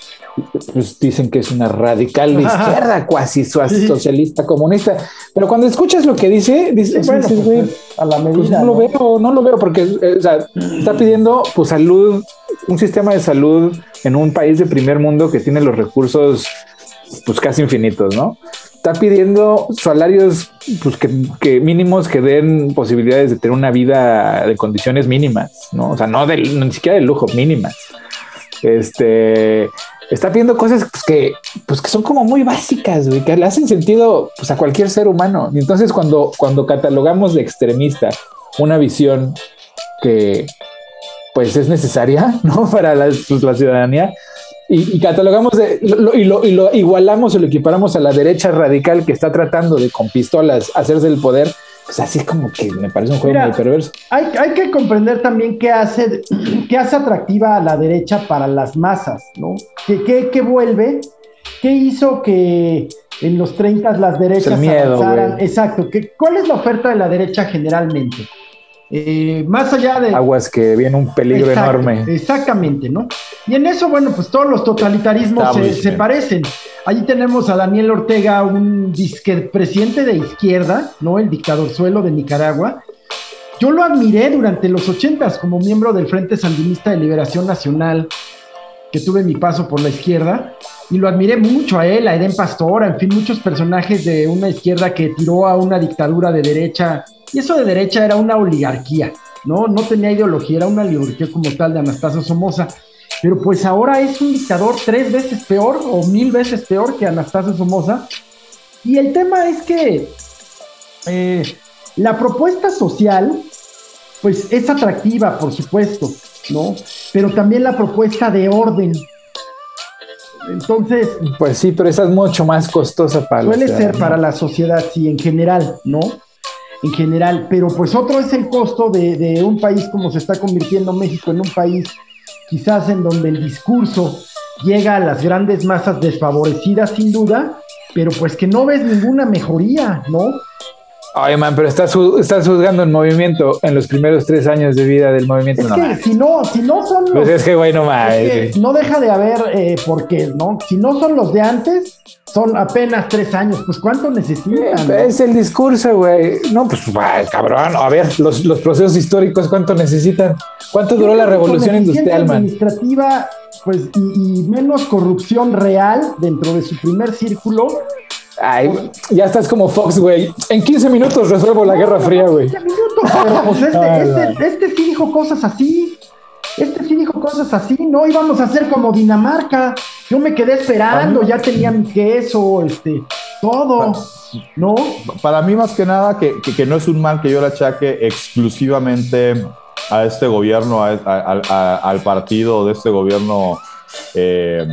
pues dicen que es una radical de izquierda, cuasi socialista, comunista. Pero cuando escuchas lo que dice, dices, bueno, pues, a la pues, medida. no, lo veo, no lo veo, porque eh, o sea, está pidiendo pues salud, un sistema de salud en un país de primer mundo que tiene los recursos pues casi infinitos, ¿no? Está pidiendo salarios pues, que, mínimos que den posibilidades de tener una vida de condiciones mínimas, ¿no? O sea, no ni siquiera de lujo, mínimas. Este está pidiendo cosas pues, que, pues, que son como muy básicas, que le hacen sentido pues, a cualquier ser humano. Y entonces, cuando, cuando catalogamos de extremista una visión que pues es necesaria, ¿no? Para la, pues, la ciudadanía, y, catalogamos de, y, lo, y, lo, igualamos o lo equiparamos a la derecha radical que está tratando de con pistolas hacerse el poder, pues así es como que me parece un juego muy perverso. Hay, hay, que comprender también qué hace, qué hace atractiva a la derecha para las masas, ¿no? ¿Qué, qué, qué vuelve? ¿Qué hizo que en los 30 las derechas miedo, avanzaran? Exacto. ¿Qué, ¿Cuál es la oferta de la derecha generalmente? Eh, más allá de... Aguas que viene un peligro enorme. Exactamente, ¿no? Y en eso, bueno, pues todos los totalitarismos se, parecen. Allí tenemos a Daniel Ortega, un presidente de izquierda, ¿no? El dictador suelo de Nicaragua. Yo lo admiré durante los ochentas como miembro del Frente Sandinista de Liberación Nacional, que tuve mi paso por la izquierda, y lo admiré mucho a él, a Eden Pastora, en fin, muchos personajes de una izquierda que tiró a una dictadura de derecha y eso de derecha era una oligarquía, ¿no? No tenía ideología, era una oligarquía como tal de Anastasio Somoza. Pero pues ahora es un dictador tres veces peor o mil veces peor que Anastasio Somoza. Y el tema es que eh, la propuesta social, pues es atractiva, por supuesto, ¿no? Pero también la propuesta de orden. Entonces. Pues sí, pero esa es mucho más costosa para Suele ser para la sociedad, sí, en general, ¿no? En general, pero pues otro es el costo de, un país como se está convirtiendo México en un país quizás en donde el discurso llega a las grandes masas desfavorecidas sin duda, pero pues que no ves ninguna mejoría, ¿no? Ay, man, pero estás, estás juzgando el movimiento en los primeros tres años de vida del movimiento. Es que si no, si no son pues los, Pues es que, güey, no no deja de haber, eh, porque, ¿no? Si no son los de antes, son apenas tres años. Pues, ¿cuánto necesitan? Es el discurso, güey. No, pues, cabrón. A ver, los, los procesos históricos, ¿cuánto necesitan? ¿Cuánto duró la revolución industrial, man? administrativa, pues, y menos corrupción real dentro de su primer círculo Ay, ya estás como Fox, güey. En 15 minutos resuelvo la Guerra Fría, güey. 15 minutos, pero pues este, este, este, sí dijo cosas así. Este sí dijo cosas así, no íbamos a hacer como Dinamarca. Yo me quedé esperando, ya tenía mi queso, este, todo, ¿no? Para mí, más que nada, que, que, no es un mal que yo le achaque exclusivamente a este gobierno, al partido de este gobierno eh,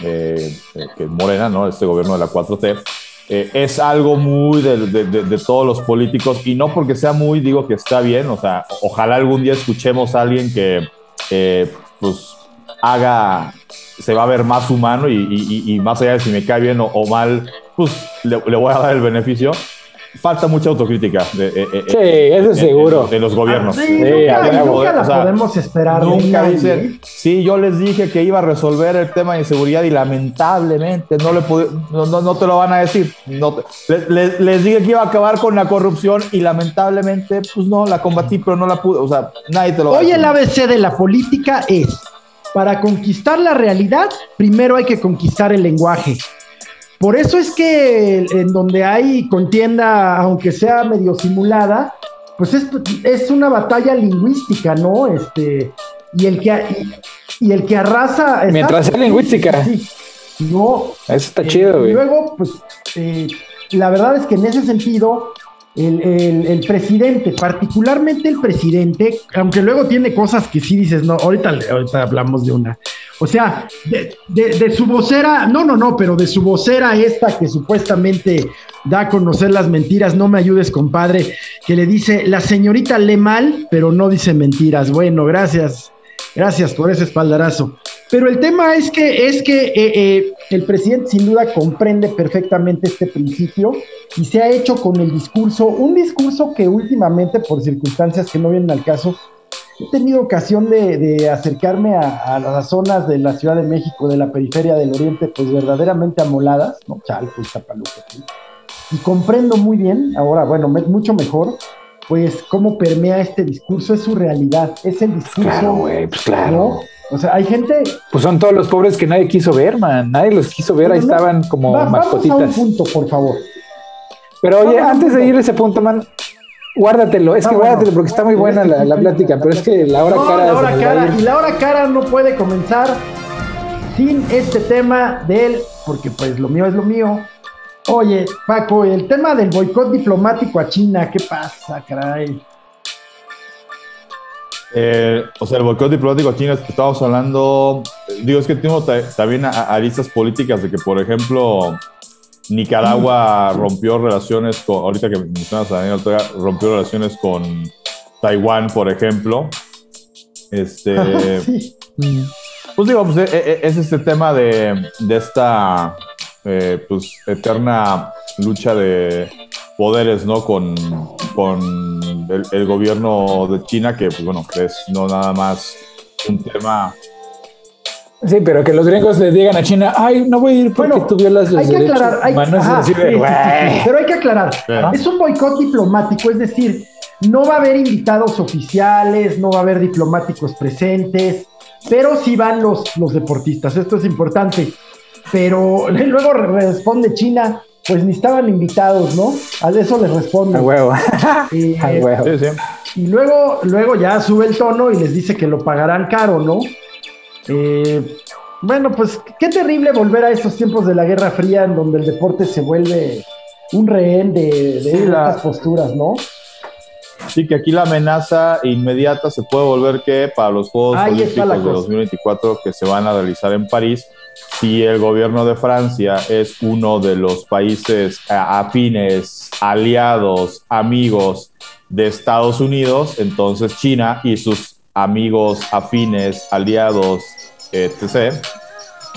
eh, que Morena, ¿no? Este gobierno de la 4T, eh, es algo muy de, todos los políticos y no porque sea muy, digo que está bien, o sea, ojalá algún día escuchemos a alguien que pues haga, se va a ver más humano y, más allá de si me cae bien o, mal, pues le, voy a dar el beneficio falta mucha autocrítica. De, eh, eh, sí, eso es seguro. De, los gobiernos. sí, nunca, la podemos esperar. Nunca dicen, sí, yo les dije que iba a resolver el tema de inseguridad y lamentablemente no, le no, no, te lo van a decir. No les, les, dije que iba a acabar con la corrupción y lamentablemente, pues no, la combatí, pero no la pude. O sea, nadie te lo va Hoy a decir. Hoy el ABC de la política es, para conquistar la realidad, primero hay que conquistar el lenguaje. Por eso es que en donde hay contienda, aunque sea medio simulada, pues es, es una batalla lingüística, ¿no? Este, y el que, y, el que arrasa. Mientras sea lingüística. Sí, no. Eso está eh, chido, güey. Luego, pues, eh, la verdad es que en ese sentido, el, el, presidente, particularmente el presidente, aunque luego tiene cosas que sí dices, no, ahorita, ahorita hablamos de una. O sea, de, su vocera, no, no, no, pero de su vocera esta que supuestamente da a conocer las mentiras, no me ayudes, compadre, que le dice, la señorita lee mal, pero no dice mentiras. Bueno, gracias, gracias por ese espaldarazo. Pero el tema es que, es que eh, eh, el presidente sin duda comprende perfectamente este principio y se ha hecho con el discurso, un discurso que últimamente, por circunstancias que no vienen al caso, he tenido ocasión de, acercarme a, las zonas de la Ciudad de México, de la periferia del Oriente, pues verdaderamente amoladas, ¿no? Chalco y Zapaluca, Y comprendo muy bien, ahora, bueno, mucho mejor, pues cómo permea este discurso, es su realidad, es el discurso. Claro, güey, pues claro. O sea, hay gente. Pues son todos los pobres que nadie quiso ver, man. Nadie los quiso ver, ahí estaban como mascotitas. Vamos a un punto, por favor. Pero oye, antes de ir a ese punto, man, Guárdatelo, es que guárdatelo porque está muy buena la, plática, pero es que la hora cara. La hora cara y la hora cara no puede comenzar sin este tema del, porque pues lo mío es lo mío. Oye, Paco, el tema del boicot diplomático a China, ¿qué pasa, caray? Eh, o sea, el boicot diplomático a China, estamos hablando, digo, es que tenemos también aristas políticas de que, por ejemplo, Nicaragua rompió relaciones con, ahorita que mencionas a Daniel Ortega, rompió relaciones con Taiwán, por ejemplo. Este, Pues digo, pues, e, e, es este tema de, de esta eh, pues, eterna lucha de poderes, ¿no? Con, con con el, gobierno de China, que pues, bueno, es no nada más un tema Sí, pero que los gringos le digan a China, ay, no voy a ir porque bueno, tú violas los hay que aclarar, hay, pero hay que aclarar, es un boicot diplomático, es decir, no va a haber invitados oficiales, no va a haber diplomáticos presentes, pero sí van los, los deportistas, esto es importante. Pero luego responde China, pues ni estaban invitados, ¿no? A eso les responde. A huevo. Y, a huevo. y luego, luego ya sube el tono y les dice que lo pagarán caro, ¿no? Eh, bueno, pues qué terrible volver a esos tiempos de la Guerra Fría en donde el deporte se vuelve un rehén de, de las posturas, ¿no? Sí, que aquí la amenaza inmediata se puede volver que para los Juegos Olímpicos de 2024 que se van a realizar en París, si el gobierno de Francia es uno de los países afines, aliados, amigos de Estados Unidos, entonces China y sus amigos afines, aliados, etc.,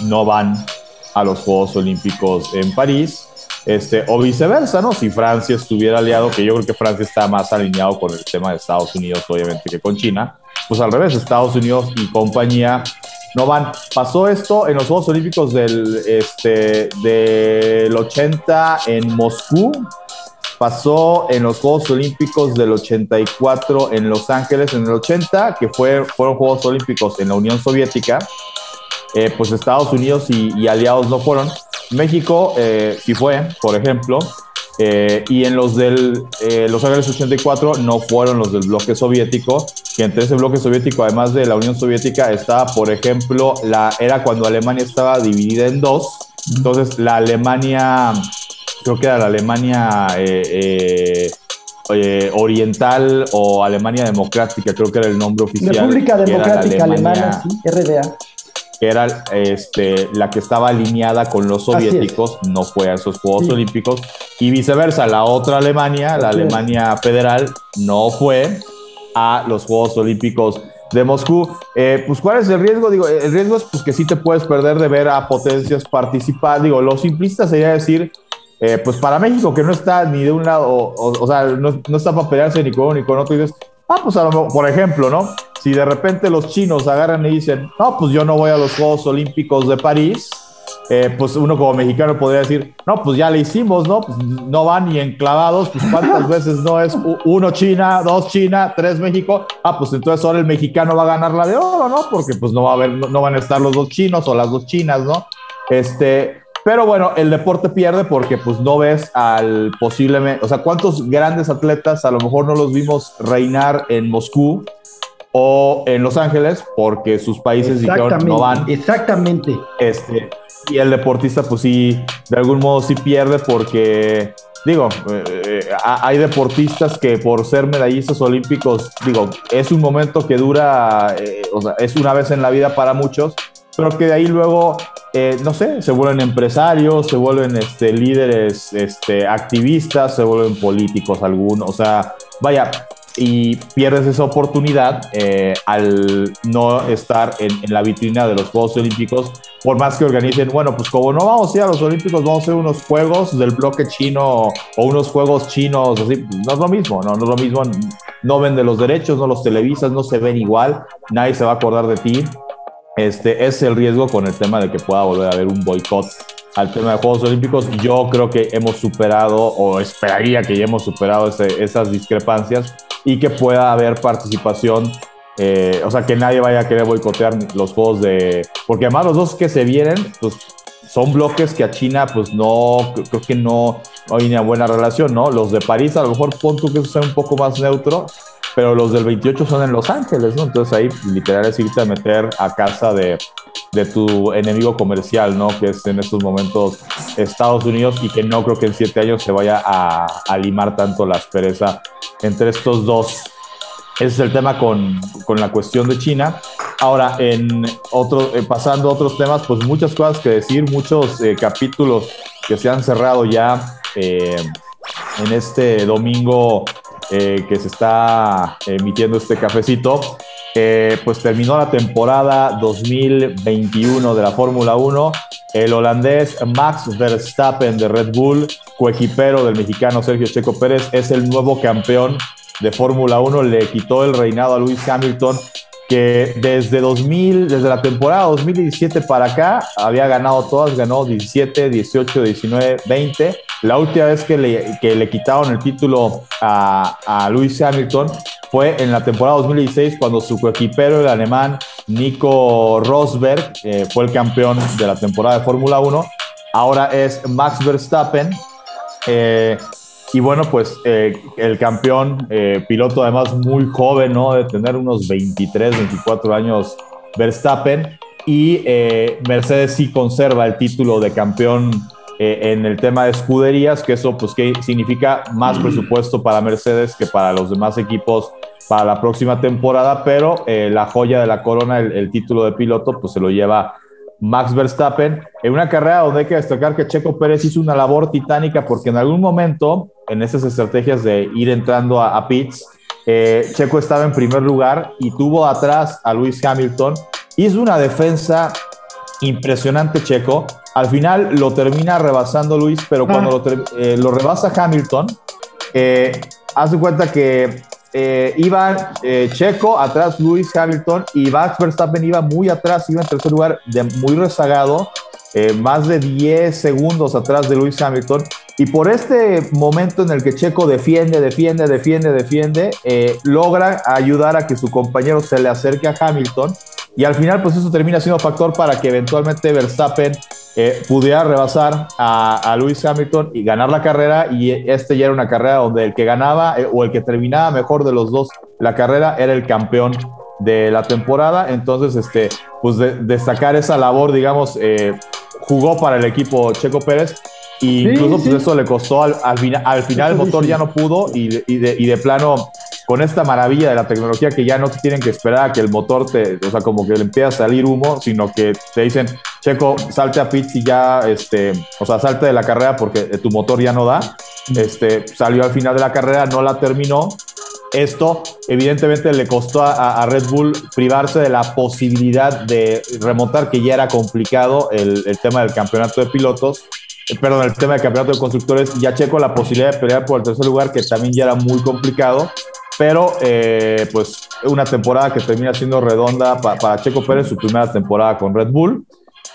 no van a los Juegos Olímpicos en París, este, o viceversa, ¿no? Si Francia estuviera aliado, que yo creo que Francia está más alineado con el tema de Estados Unidos, obviamente, que con China, pues al revés, Estados Unidos y compañía no van. Pasó esto en los Juegos Olímpicos del, este, del 80 en Moscú, pasó en los Juegos Olímpicos del 84 en Los Ángeles, en el 80, que fue, fueron Juegos Olímpicos en la Unión Soviética, eh, pues Estados Unidos y, aliados no fueron. México eh, sí fue, por ejemplo, eh, y en los del Los Ángeles 84 no fueron los del bloque soviético, que entre ese bloque soviético, además de la Unión Soviética, estaba, por ejemplo, la, era cuando Alemania estaba dividida en dos. Entonces, la Alemania creo que era la Alemania eh, eh, Oriental o Alemania Democrática, creo que era el nombre oficial. República Democrática Alemana, sí, RDA. Que era este, la que estaba alineada con los soviéticos, no fue a esos Juegos Olímpicos, y viceversa, la otra Alemania, la Alemania federal, no fue a los Juegos Olímpicos de Moscú. Eh, pues, ¿cuál es el riesgo? Digo, el riesgo es pues, que sí te puedes perder de ver a potencias participar. Digo, lo simplista sería decir, eh, pues para México, que no está ni de un lado, o, sea, no, está para pelearse ni con uno ni con otro, y dices, ah, pues a lo mejor, por ejemplo, ¿no? Si de repente los chinos agarran y dicen, no, pues yo no voy a los Juegos Olímpicos de París, eh, pues uno como mexicano podría decir, no, pues ya le hicimos, ¿no? Pues no van ni enclavados, pues cuántas veces no es uno China, dos China, tres México, ah, pues entonces ahora el mexicano va a ganar la de oro, ¿no? Porque pues no va a haber, no van a estar los dos chinos o las dos chinas, ¿no? Este, pero bueno, el deporte pierde porque pues no ves al posiblemente, o sea, cuántos grandes atletas a lo mejor no los vimos reinar en Moscú o en Los Ángeles porque sus países dijeron no van. Exactamente. Este, y el deportista pues sí, de algún modo sí pierde porque digo, eh, hay deportistas que por ser medallistas olímpicos, digo, es un momento que dura, eh, o sea, es una vez en la vida para muchos, pero que de ahí luego, eh, no sé, se vuelven empresarios, se vuelven este, líderes este, activistas, se vuelven políticos algunos, o sea, vaya, y pierdes esa oportunidad eh, al no estar en, la vitrina de los Juegos Olímpicos, por más que organicen, bueno, pues como no vamos a ir a los Olímpicos, vamos a hacer unos juegos del bloque chino o unos juegos chinos, así, no es lo mismo, no, no es lo mismo, no venden los derechos, no los televisas, no se ven igual, nadie se va a acordar de ti, este es el riesgo con el tema de que pueda volver a haber un boicot al tema de Juegos Olímpicos. Yo creo que hemos superado o esperaría que ya hemos superado esas discrepancias y que pueda haber participación. Eh, o sea, que nadie vaya a querer boicotear los juegos de... Porque además los dos que se vienen, pues son bloques que a China, pues no, creo que no, hay una buena relación, ¿no? Los de París, a lo mejor pon tú que sea un poco más neutro, pero los del 28 son en Los Ángeles, ¿no? Entonces ahí literal es irte a meter a casa de, de tu enemigo comercial, ¿no? Que es en estos momentos Estados Unidos y que no creo que en siete años se vaya a, a limar tanto la aspereza entre estos dos. Ese es el tema con, con la cuestión de China. Ahora, en otro, eh, pasando a otros temas, pues muchas cosas que decir, muchos eh, capítulos que se han cerrado ya eh, en este domingo eh, que se está emitiendo este cafecito, pues terminó la temporada 2021 de la Fórmula 1. El holandés Max Verstappen de Red Bull, coequipero del mexicano Sergio Checo Pérez, es el nuevo campeón de Fórmula 1 le quitó el reinado a Lewis Hamilton que desde 2000, desde la temporada 2017 para acá, había ganado todas, ganó 17, 18, 19, 20. La última vez que le, quitaron el título a, a Lewis Hamilton fue en la temporada 2016 cuando su coequipero, el alemán Nico Rosberg, eh, fue el campeón de la temporada de Fórmula 1. Ahora es Max Verstappen. Eh, y bueno, pues eh, el campeón, piloto además muy joven, ¿no? De tener unos 23, 24 años Verstappen. Y Mercedes sí conserva el título de campeón en el tema de escuderías, que eso pues que significa más presupuesto para Mercedes que para los demás equipos para la próxima temporada, pero la joya de la corona, el, el título de piloto, pues se lo lleva Max Verstappen, en una carrera donde hay que destacar que Checo Pérez hizo una labor titánica porque en algún momento, en esas estrategias de ir entrando a, pits, eh, Checo estaba en primer lugar y tuvo atrás a Luis Hamilton. Hizo una defensa impresionante Checo. Al final lo termina rebasando Luis, pero cuando lo, eh, rebasa Hamilton, eh, hace cuenta que eh, iba eh, Checo, atrás Luis Hamilton y Max Verstappen iba muy atrás, iba en tercer lugar, de, muy rezagado, eh, más de 10 segundos atrás de Luis Hamilton. Y por este momento en el que Checo defiende, defiende, defiende, defiende, logra ayudar a que su compañero se le acerque a Hamilton. Y al final, pues eso termina siendo factor para que eventualmente Verstappen eh, pudiera rebasar a, a, Lewis Hamilton y ganar la carrera. Y este ya era una carrera donde el que ganaba eh, o el que terminaba mejor de los dos la carrera era el campeón de la temporada, entonces este, pues destacar esa labor, digamos, eh, jugó para el equipo Checo Pérez y incluso pues eso le costó al, al, al final el motor ya no pudo y, y, de, y de plano con esta maravilla de la tecnología que ya no te tienen que esperar a que el motor te, o sea, como que le empiece a salir humo, sino que te dicen, Checo, salte a pits y ya, este, o sea, salte de la carrera porque tu motor ya no da. Este, salió al final de la carrera, no la terminó. Esto, evidentemente, le costó a, Red Bull privarse de la posibilidad de remontar, que ya era complicado el, el tema del campeonato de pilotos perdón, el tema del campeonato de constructores, ya Checo la posibilidad de pelear por el tercer lugar, que también ya era muy complicado pero eh, pues una temporada que termina siendo redonda para Checo Pérez, su primera temporada con Red Bull.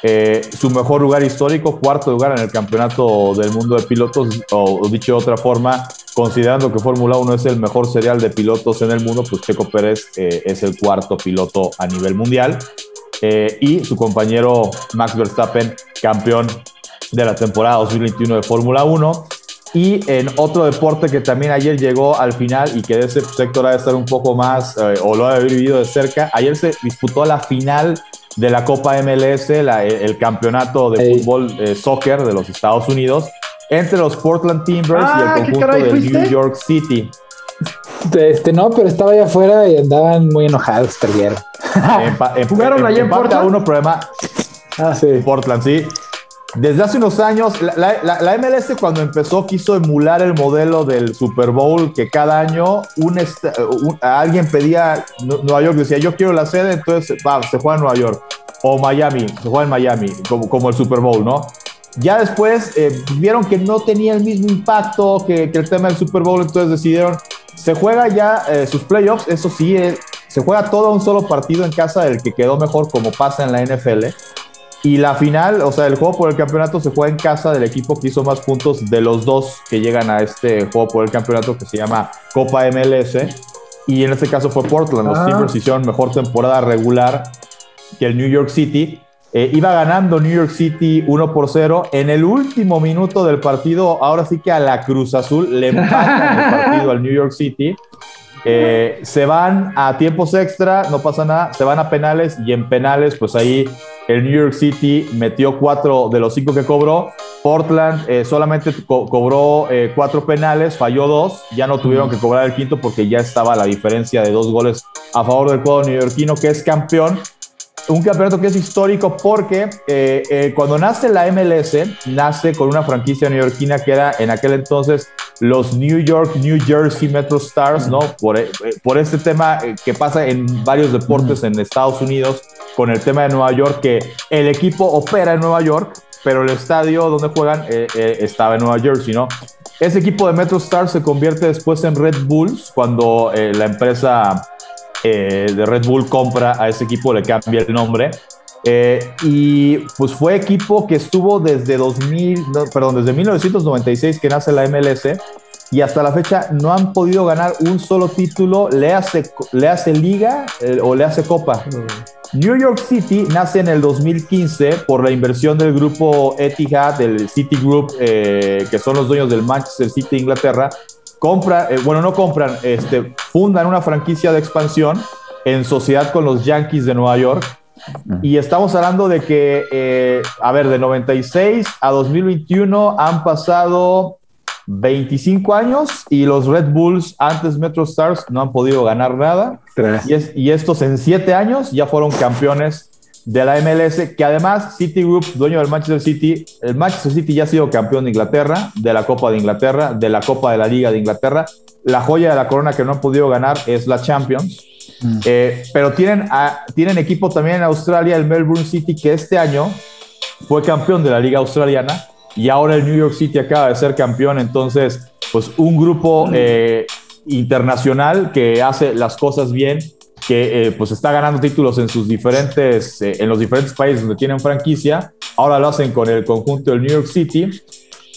Eh, su mejor lugar histórico, cuarto lugar en el campeonato del mundo de pilotos, o, dicho de otra forma, considerando que Fórmula 1 es el mejor serial de pilotos en el mundo, pues Checo Pérez eh, es el cuarto piloto a nivel mundial. y su compañero Max Verstappen, campeón de la temporada 2021 de Fórmula 1. Y en otro deporte que también ayer llegó al final y que de ese sector ha de estar un poco más, eh, o lo ha vivido de cerca, ayer se disputó la final de la Copa MLS, el, campeonato de fútbol eh, soccer de los Estados Unidos, entre los Portland Timbers y el ah, conjunto de New York City. Este, no, pero estaba allá afuera y andaban muy enojados, perdieron. Jugaron allá en Portland. uno, problema. Ah, sí. Portland, sí. Desde hace unos años, la, MLS cuando empezó quiso emular el modelo del Super Bowl, que cada año alguien pedía, Nueva York decía, yo quiero la sede, entonces se juega en Nueva York. O Miami, se juega en Miami, como, como el Super Bowl, ¿no? Ya después eh, vieron que no tenía el mismo impacto que, el tema del Super Bowl, entonces decidieron, se juega ya eh, sus playoffs, eso sí, eh, se juega todo un solo partido en casa del que quedó mejor como pasa en la NFL y la final, o sea, el juego por el campeonato se juega en casa del equipo que hizo más puntos de los dos que llegan a este juego por el campeonato que se llama Copa MLS. Y en este caso fue Portland. Los ah. Timbers hicieron mejor temporada regular que el New York City. Eh, iba ganando New York City 1 por 0. En el último minuto del partido, ahora sí que a la Cruz Azul le empatan el partido al New York City. Eh, se van a tiempos extra, no pasa nada, se van a penales y en penales, pues ahí el New York City metió cuatro de los cinco que cobró. Portland eh, solamente cobró eh, cuatro penales, falló dos. Ya no tuvieron que cobrar el quinto porque ya estaba la diferencia de dos goles a favor del cuadro neoyorquino, que es campeón. Un campeonato que es histórico porque eh, cuando nace la MLS, nace con una franquicia neoyorquina que era en aquel entonces los New York, New Jersey Metro Stars, ¿no? Por, por este tema que pasa en varios deportes en Estados Unidos con el tema de Nueva York, que el equipo opera en Nueva York, pero el estadio donde juegan eh, eh, estaba en Nueva Jersey, ¿no? Ese equipo de Metro Stars se convierte después en Red Bulls cuando la empresa de Red Bull compra a ese equipo, le cambia el nombre. y pues fue equipo que estuvo desde 2000, perdón, desde 1996 que nace la MLS y hasta la fecha no han podido ganar un solo título, le hace, le hace liga eh, o le hace copa. New York City nace en el 2015 por la inversión del grupo Etihad, del City Group, eh, que son los dueños del Manchester City Inglaterra. Compra, eh, bueno, no compran, este, fundan una franquicia de expansión en sociedad con los Yankees de Nueva York. Y estamos hablando de que, a ver, de 96 a 2021 han pasado 25 años y los Red Bulls, antes Metro Stars, no han podido ganar nada. Y, estos en 7 años ya fueron campeones de la MLS, que además Citigroup, dueño del Manchester City, el Manchester City ya ha sido campeón de Inglaterra, de la Copa de Inglaterra, de la Copa de la Liga de Inglaterra. La joya de la corona que no han podido ganar es la Champions. Mm. Eh, pero tienen, tienen equipo también en Australia, el Melbourne City, que este año fue campeón de la Liga Australiana y ahora el New York City acaba de ser campeón, entonces, pues un grupo eh, internacional que hace las cosas bien, que eh, pues está ganando títulos en sus diferentes, eh, en los diferentes países donde tienen franquicia, ahora lo hacen con el conjunto del New York City.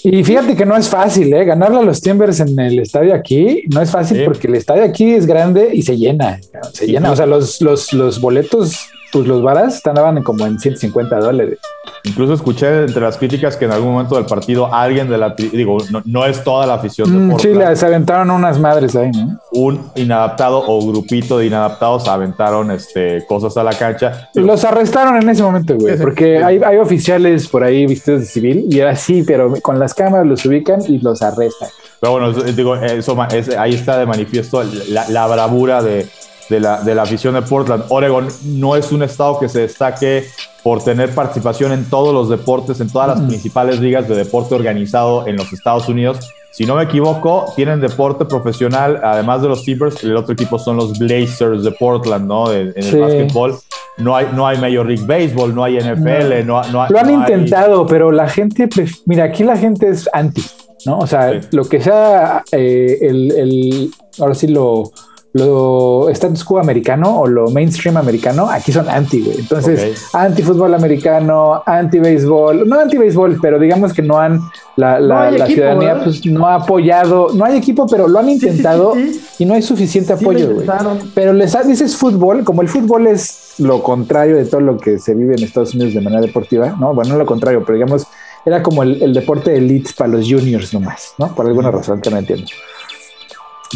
Y fíjate que no es fácil, ¿eh? Ganarle a los Timbers en el estadio aquí no es fácil porque el estadio aquí es grande y se llena. Se llena. O sea, los, los, los boletos pues los varas estaban como en 150 dólares. Incluso escuché entre las críticas que en algún momento del partido alguien de la, digo, no, es toda la afición de mm, Sí, se aventaron unas madres ahí, ¿no? Un inadaptado o grupito de inadaptados aventaron este, cosas a la cancha. Los arrestaron en ese momento, güey, porque hay, hay oficiales por ahí vestidos de civil y era así, pero con las cámaras los ubican y los arrestan. Pero bueno, digo, eso, ahí está de manifiesto la bravura de, de la, de la afición de Portland. Oregon no es un estado que se destaque por tener participación en todos los deportes, en todas las principales ligas de deporte organizado en los Estados Unidos. Si no me equivoco, tienen deporte profesional, además de los Timbers, el otro equipo son los Blazers de Portland, ¿no? en el básquetbol. No hay, no hay Major League Baseball, no hay NFL, no, no, Lo han intentado, pero la gente, mira, aquí la gente es anti, ¿no? O sea, lo que sea eh, el, el, ahora sí lo lo status quo americano o lo mainstream americano, aquí son anti, güey. Entonces, anti fútbol americano, anti béisbol, no anti béisbol, pero digamos que no han, la, la, ciudadanía pues, no ha apoyado, no hay equipo, pero lo han intentado y no hay suficiente apoyo, güey. Pero les dices fútbol, como el fútbol es lo contrario de todo lo que se vive en Estados Unidos de manera deportiva, ¿no? Bueno, no lo contrario, pero digamos, era como el, el deporte de elite para los juniors nomás, ¿no? Por alguna razón que no entiendo.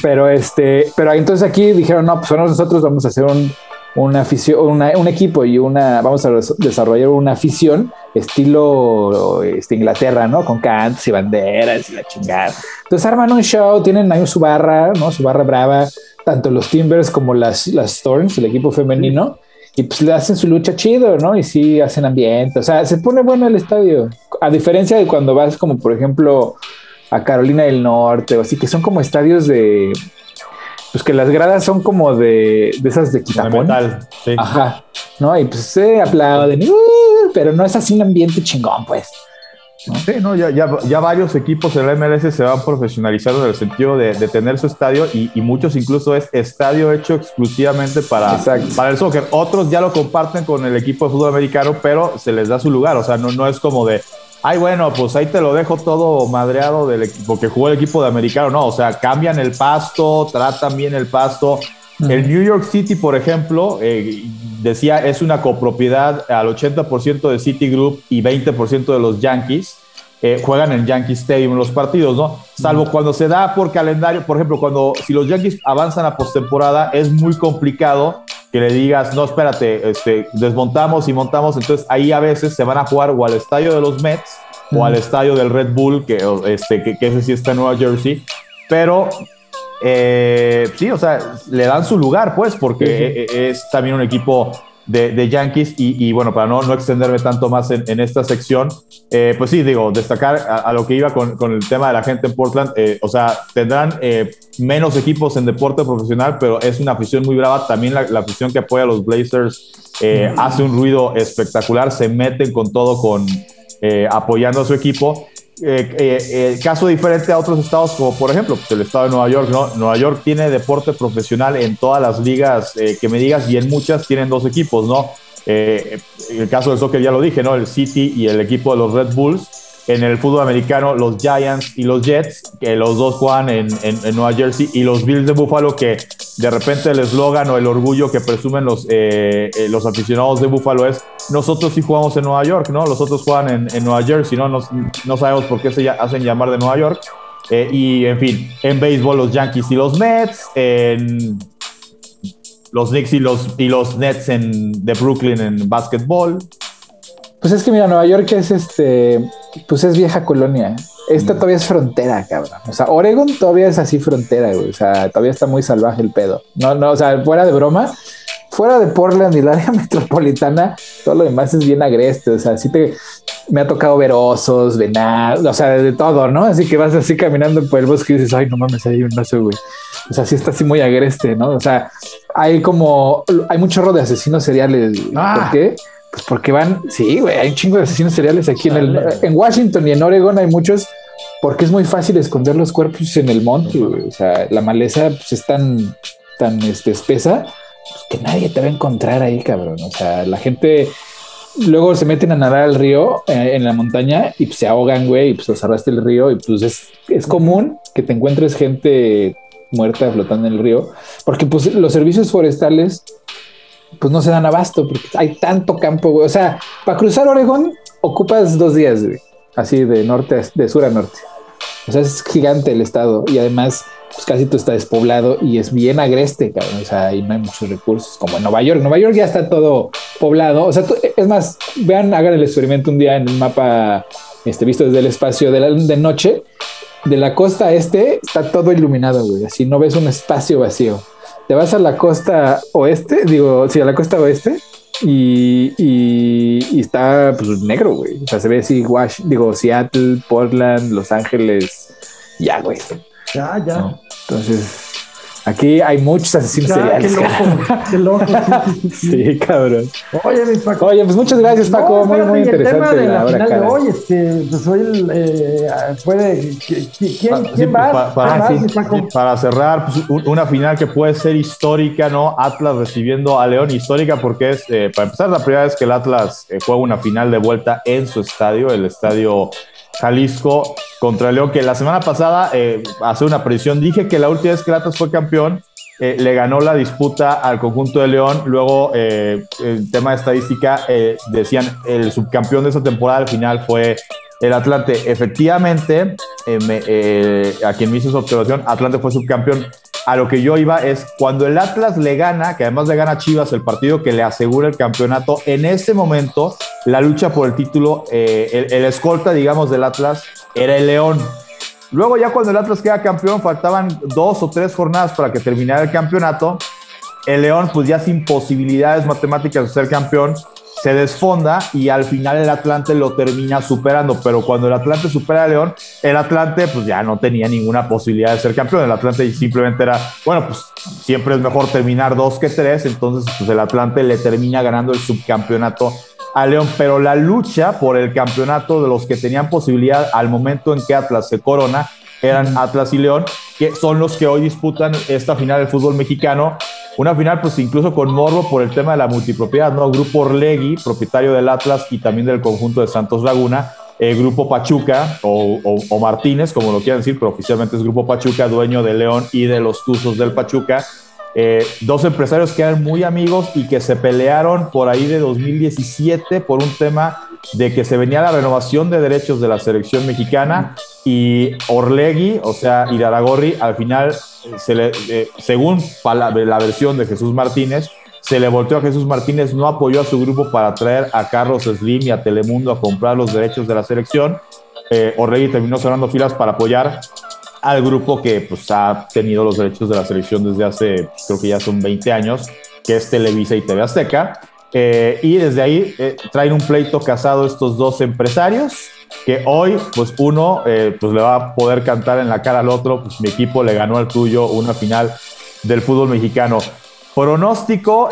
Pero este, pero entonces aquí dijeron, no, pues nosotros vamos a hacer un, una afición, un equipo y una, vamos a desarrollar una afición estilo este, Inglaterra, ¿no? Con cants y banderas y la chingada. Entonces arman un show, tienen ahí su barra, ¿no? Su barra brava, tanto los Timbers como las, las Storms, el equipo femenino, y pues le hacen su lucha chido, ¿no? Y sí hacen ambiente, o sea, se pone bueno el estadio. A diferencia de cuando vas como, por ejemplo, a Carolina del Norte, o así, que son como estadios de. Pues que las gradas son como de, de esas de quitapón. sí. Ajá. ¿No? Y pues se aplauden, uh, pero no es así un ambiente chingón, pues. Sí, no, ya, ya, ya, varios equipos de la MLS se van profesionalizando en el sentido de, de tener su estadio y, y, muchos incluso es estadio hecho exclusivamente para, para el soccer. Otros ya lo comparten con el equipo de fútbol americano, pero se les da su lugar. O sea, no, no es como de, ay, bueno, pues ahí te lo dejo todo madreado del equipo que jugó el equipo de americano. No, o sea, cambian el pasto, tratan bien el pasto. El New York City, por ejemplo, eh, decía, es una copropiedad al 80% de Citigroup y 20% de los Yankees. Eh, juegan en Yankee Stadium los partidos, ¿no? Salvo cuando se da por calendario, por ejemplo, cuando si los Yankees avanzan a postemporada, es muy complicado que le digas, no, espérate, este, desmontamos y montamos, entonces ahí a veces se van a jugar o al estadio de los Mets o al estadio del Red Bull, que, este, que, ese sí está en Nueva Jersey, pero eh, sí, o sea, le dan su lugar, pues, porque e, e, es también un equipo de, Yankees. Y, bueno, para no, no extenderme tanto más en, esta sección, eh, pues sí, digo, destacar a, lo que iba con, con, el tema de la gente en Portland. Eh, o sea, tendrán eh, menos equipos en deporte profesional, pero es una afición muy brava. También la, la afición que apoya a los Blazers hace un ruido espectacular. Se meten con todo con apoyando a su equipo. Caso diferente a otros estados, como por ejemplo pues, el estado de Nueva York, ¿no? Nueva York tiene deporte profesional en todas las ligas que me digas y en muchas tienen dos equipos, ¿no? el caso del soccer ya lo dije, ¿no? El City y el equipo de los Red Bulls en el fútbol americano los Giants y los Jets, que los dos juegan en, en, Nueva Jersey, y los Bills de Buffalo, que de repente el eslogan o el orgullo que presumen los, eh, eh, los aficionados de Buffalo es, nosotros sí jugamos en Nueva York, ¿no? Los otros juegan en, Nueva Jersey, ¿no? no sabemos por qué se hacen llamar de Nueva York. Eh, y en fin, en béisbol los Yankees y los Mets, en los Knicks y los, y los Nets en, de Brooklyn en básquetbol. Pues es que mira, Nueva York es este, pues es vieja colonia. Esta mm. todavía es frontera, cabrón. O sea, Oregon todavía es así frontera, güey. O sea, todavía está muy salvaje el pedo. No, no, o sea, fuera de broma, fuera de Portland y el área metropolitana, todo lo demás es bien agreste. O sea, sí te, me ha tocado ver osos, venados, o sea, de todo, ¿no? Así que vas así caminando por el bosque y dices, ay, no mames, hay un oso, güey. O sea, sí está así muy agreste, ¿no? O sea, hay como, hay mucho chorro de asesinos seriales. Ah. ¿Por qué? Pues porque van, sí, güey, hay un chingo de asesinos seriales aquí en, el, en Washington y en Oregon hay muchos, porque es muy fácil esconder los cuerpos en el monte, güey. O sea, la maleza pues, es tan, tan este, espesa pues, que nadie te va a encontrar ahí, cabrón. O sea, la gente luego se meten a nadar al río eh, en la montaña y pues, se ahogan, güey, y pues los arrastra el río y pues es, es común que te encuentres gente muerta flotando en el río, porque pues los servicios forestales pues no se dan abasto porque hay tanto campo, güey. O sea, para cruzar Oregón ocupas dos días, güey. Así de norte, de sur a norte. O sea, es gigante el estado y además, pues casi todo está despoblado y es bien agreste, cabrón. O sea, ahí no hay muchos recursos como en Nueva York. Nueva York ya está todo poblado. O sea, es más, vean, hagan el experimento un día en un mapa este, visto desde el espacio de, la, de noche. De la costa este está todo iluminado, güey. Así no ves un espacio vacío te vas a la costa oeste, digo, sí, a la costa oeste, y, y, está pues negro, güey. O sea, se ve así, Wash, digo, Seattle, Portland, Los Ángeles, ya, güey. Ya, ya. Entonces, Aquí hay muchos asesinos seriales. Qué loco, qué loco. Sí, cabrón. Oye, mi Paco. Oye, pues muchas gracias, Paco. muy, muy interesante. El tema de la, final de hoy, este, pues hoy eh, puede. ¿Quién, quién va? para, cerrar, pues, una final que puede ser histórica, ¿no? Atlas recibiendo a León, histórica porque es, eh, para empezar, la primera vez que el Atlas eh, juega una final de vuelta en su estadio, el estadio Jalisco contra León, que la semana pasada, eh, hace una presión, dije que la última vez que Atlas fue campeón, eh, le ganó la disputa al conjunto de León. Luego, eh, el tema de estadística, eh, decían el subcampeón de esa temporada al final fue el Atlante. Efectivamente, a quien me hizo esa observación, Atlante fue subcampeón. A lo que yo iba es cuando el Atlas le gana, que además le gana Chivas el partido que le asegura el campeonato, en ese momento la lucha por el título, el, el escolta, digamos, del Atlas era el León. Luego ya cuando el Atlas queda campeón, faltaban dos o tres jornadas para que terminara el campeonato. El León, pues ya sin posibilidades matemáticas de ser campeón, se desfonda y al final el Atlante lo termina superando. Pero cuando el Atlante supera al León, el Atlante pues ya no tenía ninguna posibilidad de ser campeón. El Atlante simplemente era, bueno, pues siempre es mejor terminar dos que tres. Entonces, pues el Atlante le termina ganando el subcampeonato a León, pero la lucha por el campeonato de los que tenían posibilidad al momento en que Atlas se corona eran Atlas y León, que son los que hoy disputan esta final del fútbol mexicano. Una final, pues incluso con morbo por el tema de la multipropiedad, ¿no? Grupo Orlegui, propietario del Atlas y también del conjunto de Santos Laguna, el Grupo Pachuca o, o, Martínez, como lo quieran decir, pero oficialmente es Grupo Pachuca, dueño de León y de los Tuzos del Pachuca eh, dos empresarios que eran muy amigos y que se pelearon por ahí de 2017 por un tema de que se venía la renovación de derechos de la selección mexicana y Orlegui, o sea, Iraragorri, al final, le, eh, según la, versión de Jesús Martínez, se le volteó a Jesús Martínez, no apoyó a su grupo para traer a Carlos Slim y a Telemundo a comprar los derechos de la selección. Eh, Orlegui terminó cerrando filas para apoyar al grupo que pues, ha tenido los derechos de la selección desde hace, creo que ya son 20 años, que es Televisa y TV Azteca. Eh, y desde ahí eh, traen un pleito casado estos dos empresarios, que hoy, pues uno, eh, pues le va a poder cantar en la cara al otro, pues mi equipo le ganó al tuyo una final del fútbol mexicano. Pronóstico,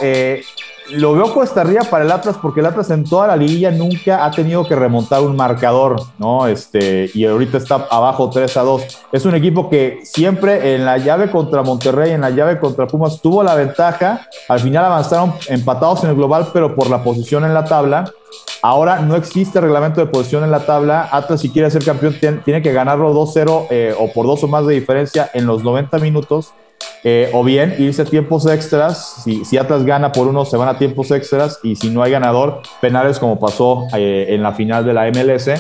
lo veo cuesta arriba para el Atlas porque el Atlas en toda la liguilla nunca ha tenido que remontar un marcador, ¿no? Este, y ahorita está abajo 3 a 2. Es un equipo que siempre en la llave contra Monterrey, en la llave contra Pumas, tuvo la ventaja. Al final avanzaron empatados en el global, pero por la posición en la tabla. Ahora no existe reglamento de posición en la tabla. Atlas, si quiere ser campeón, tiene que ganarlo 2-0 eh, o por dos o más de diferencia en los 90 minutos eh, o bien irse a tiempos extras. Si, Atlas gana por uno, se van a tiempos extras. Y si no hay ganador, penales como pasó eh, en la final de la MLS.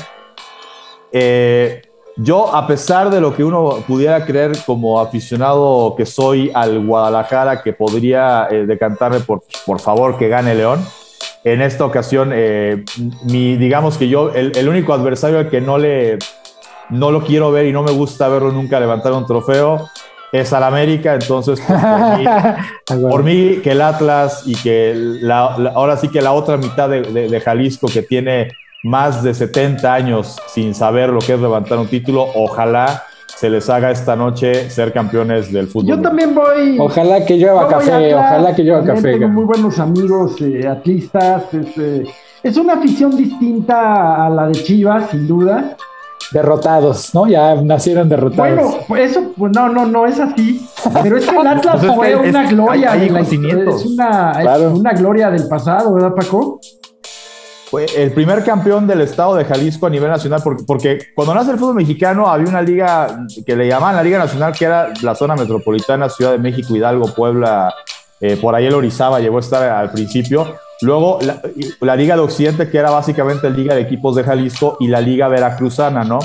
Eh, yo, a pesar de lo que uno pudiera creer como aficionado que soy al Guadalajara, que podría decantarme por, por favor que gane León, en esta ocasión, mi, digamos que yo, el, el único adversario al que no le no lo quiero ver y no me gusta verlo nunca levantar un trofeo es al América, entonces pues, por, mí, que el Atlas y que la, ahora sí que la otra mitad de, Jalisco que tiene más de 70 años sin saber lo que es levantar un título, ojalá se les haga esta noche ser campeones del fútbol. Yo también voy. Ojalá que llueva café, ojalá que llueva café. Tengo muy buenos amigos eh, atlistas. Eh, es una afición distinta a la de Chivas, sin duda derrotados, ¿no? Ya nacieron derrotados. Bueno, pues eso, pues no, no, no es así. Pero es que el Atlas pues fue una gloria. Hay, es una, una gloria del pasado, ¿verdad, Paco? Fue el primer campeón del estado de Jalisco a nivel nacional, porque, porque, cuando nace el fútbol mexicano había una liga que le llamaban la Liga Nacional, que era la zona metropolitana, Ciudad de México, Hidalgo, Puebla, eh, por ahí el Orizaba llegó a estar al principio, Luego la, Liga de Occidente, que era básicamente la Liga de Equipos de Jalisco, y la Liga Veracruzana, ¿no?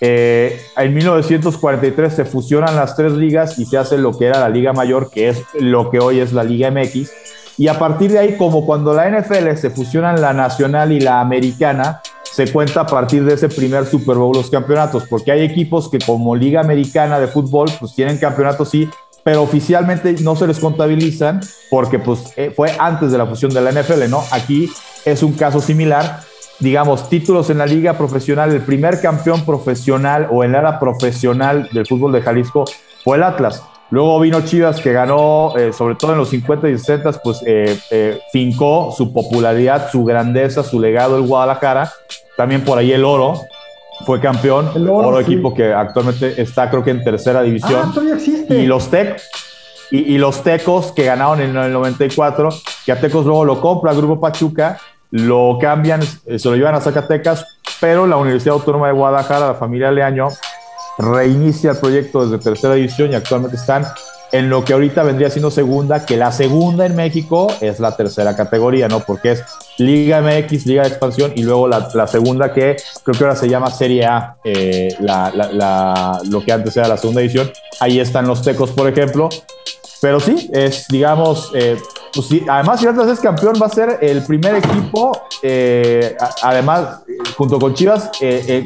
Eh, en 1943 se fusionan las tres ligas y se hace lo que era la Liga Mayor, que es lo que hoy es la Liga MX. Y a partir de ahí, como cuando la NFL se fusionan la nacional y la americana, se cuenta a partir de ese primer Super Bowl los campeonatos, porque hay equipos que como Liga Americana de Fútbol, pues tienen campeonatos sí, pero oficialmente no se les contabilizan porque pues, eh, fue antes de la fusión de la NFL, ¿no? Aquí es un caso similar. Digamos, títulos en la liga profesional, el primer campeón profesional o en la era profesional del fútbol de Jalisco fue el Atlas. Luego vino Chivas que ganó, eh, sobre todo en los 50 y 60, pues eh, fincó su popularidad, su grandeza, su legado el Guadalajara. También por ahí el oro, fue campeón, el oro, equipo que actualmente está creo que en tercera división. Ah, todavía existe. Y los Tec y, los Tecos que ganaron en el 94, que a Tecos luego lo compra el Grupo Pachuca, lo cambian, eh, se lo llevan a Zacatecas, pero la Universidad Autónoma de Guadalajara, la familia Leaño, reinicia el proyecto desde tercera división y actualmente están en lo que ahorita vendría siendo segunda, que la segunda en México es la tercera categoría, ¿no? Porque es Liga MX, Liga de Expansión, y luego la, segunda que creo que ahora se llama Serie A, eh, lo que antes era la segunda edición. Ahí están los Tecos, por ejemplo. Pero sí, es, digamos, eh, pues además si Atlas es campeón, va a ser el primer equipo, eh, además, junto con Chivas,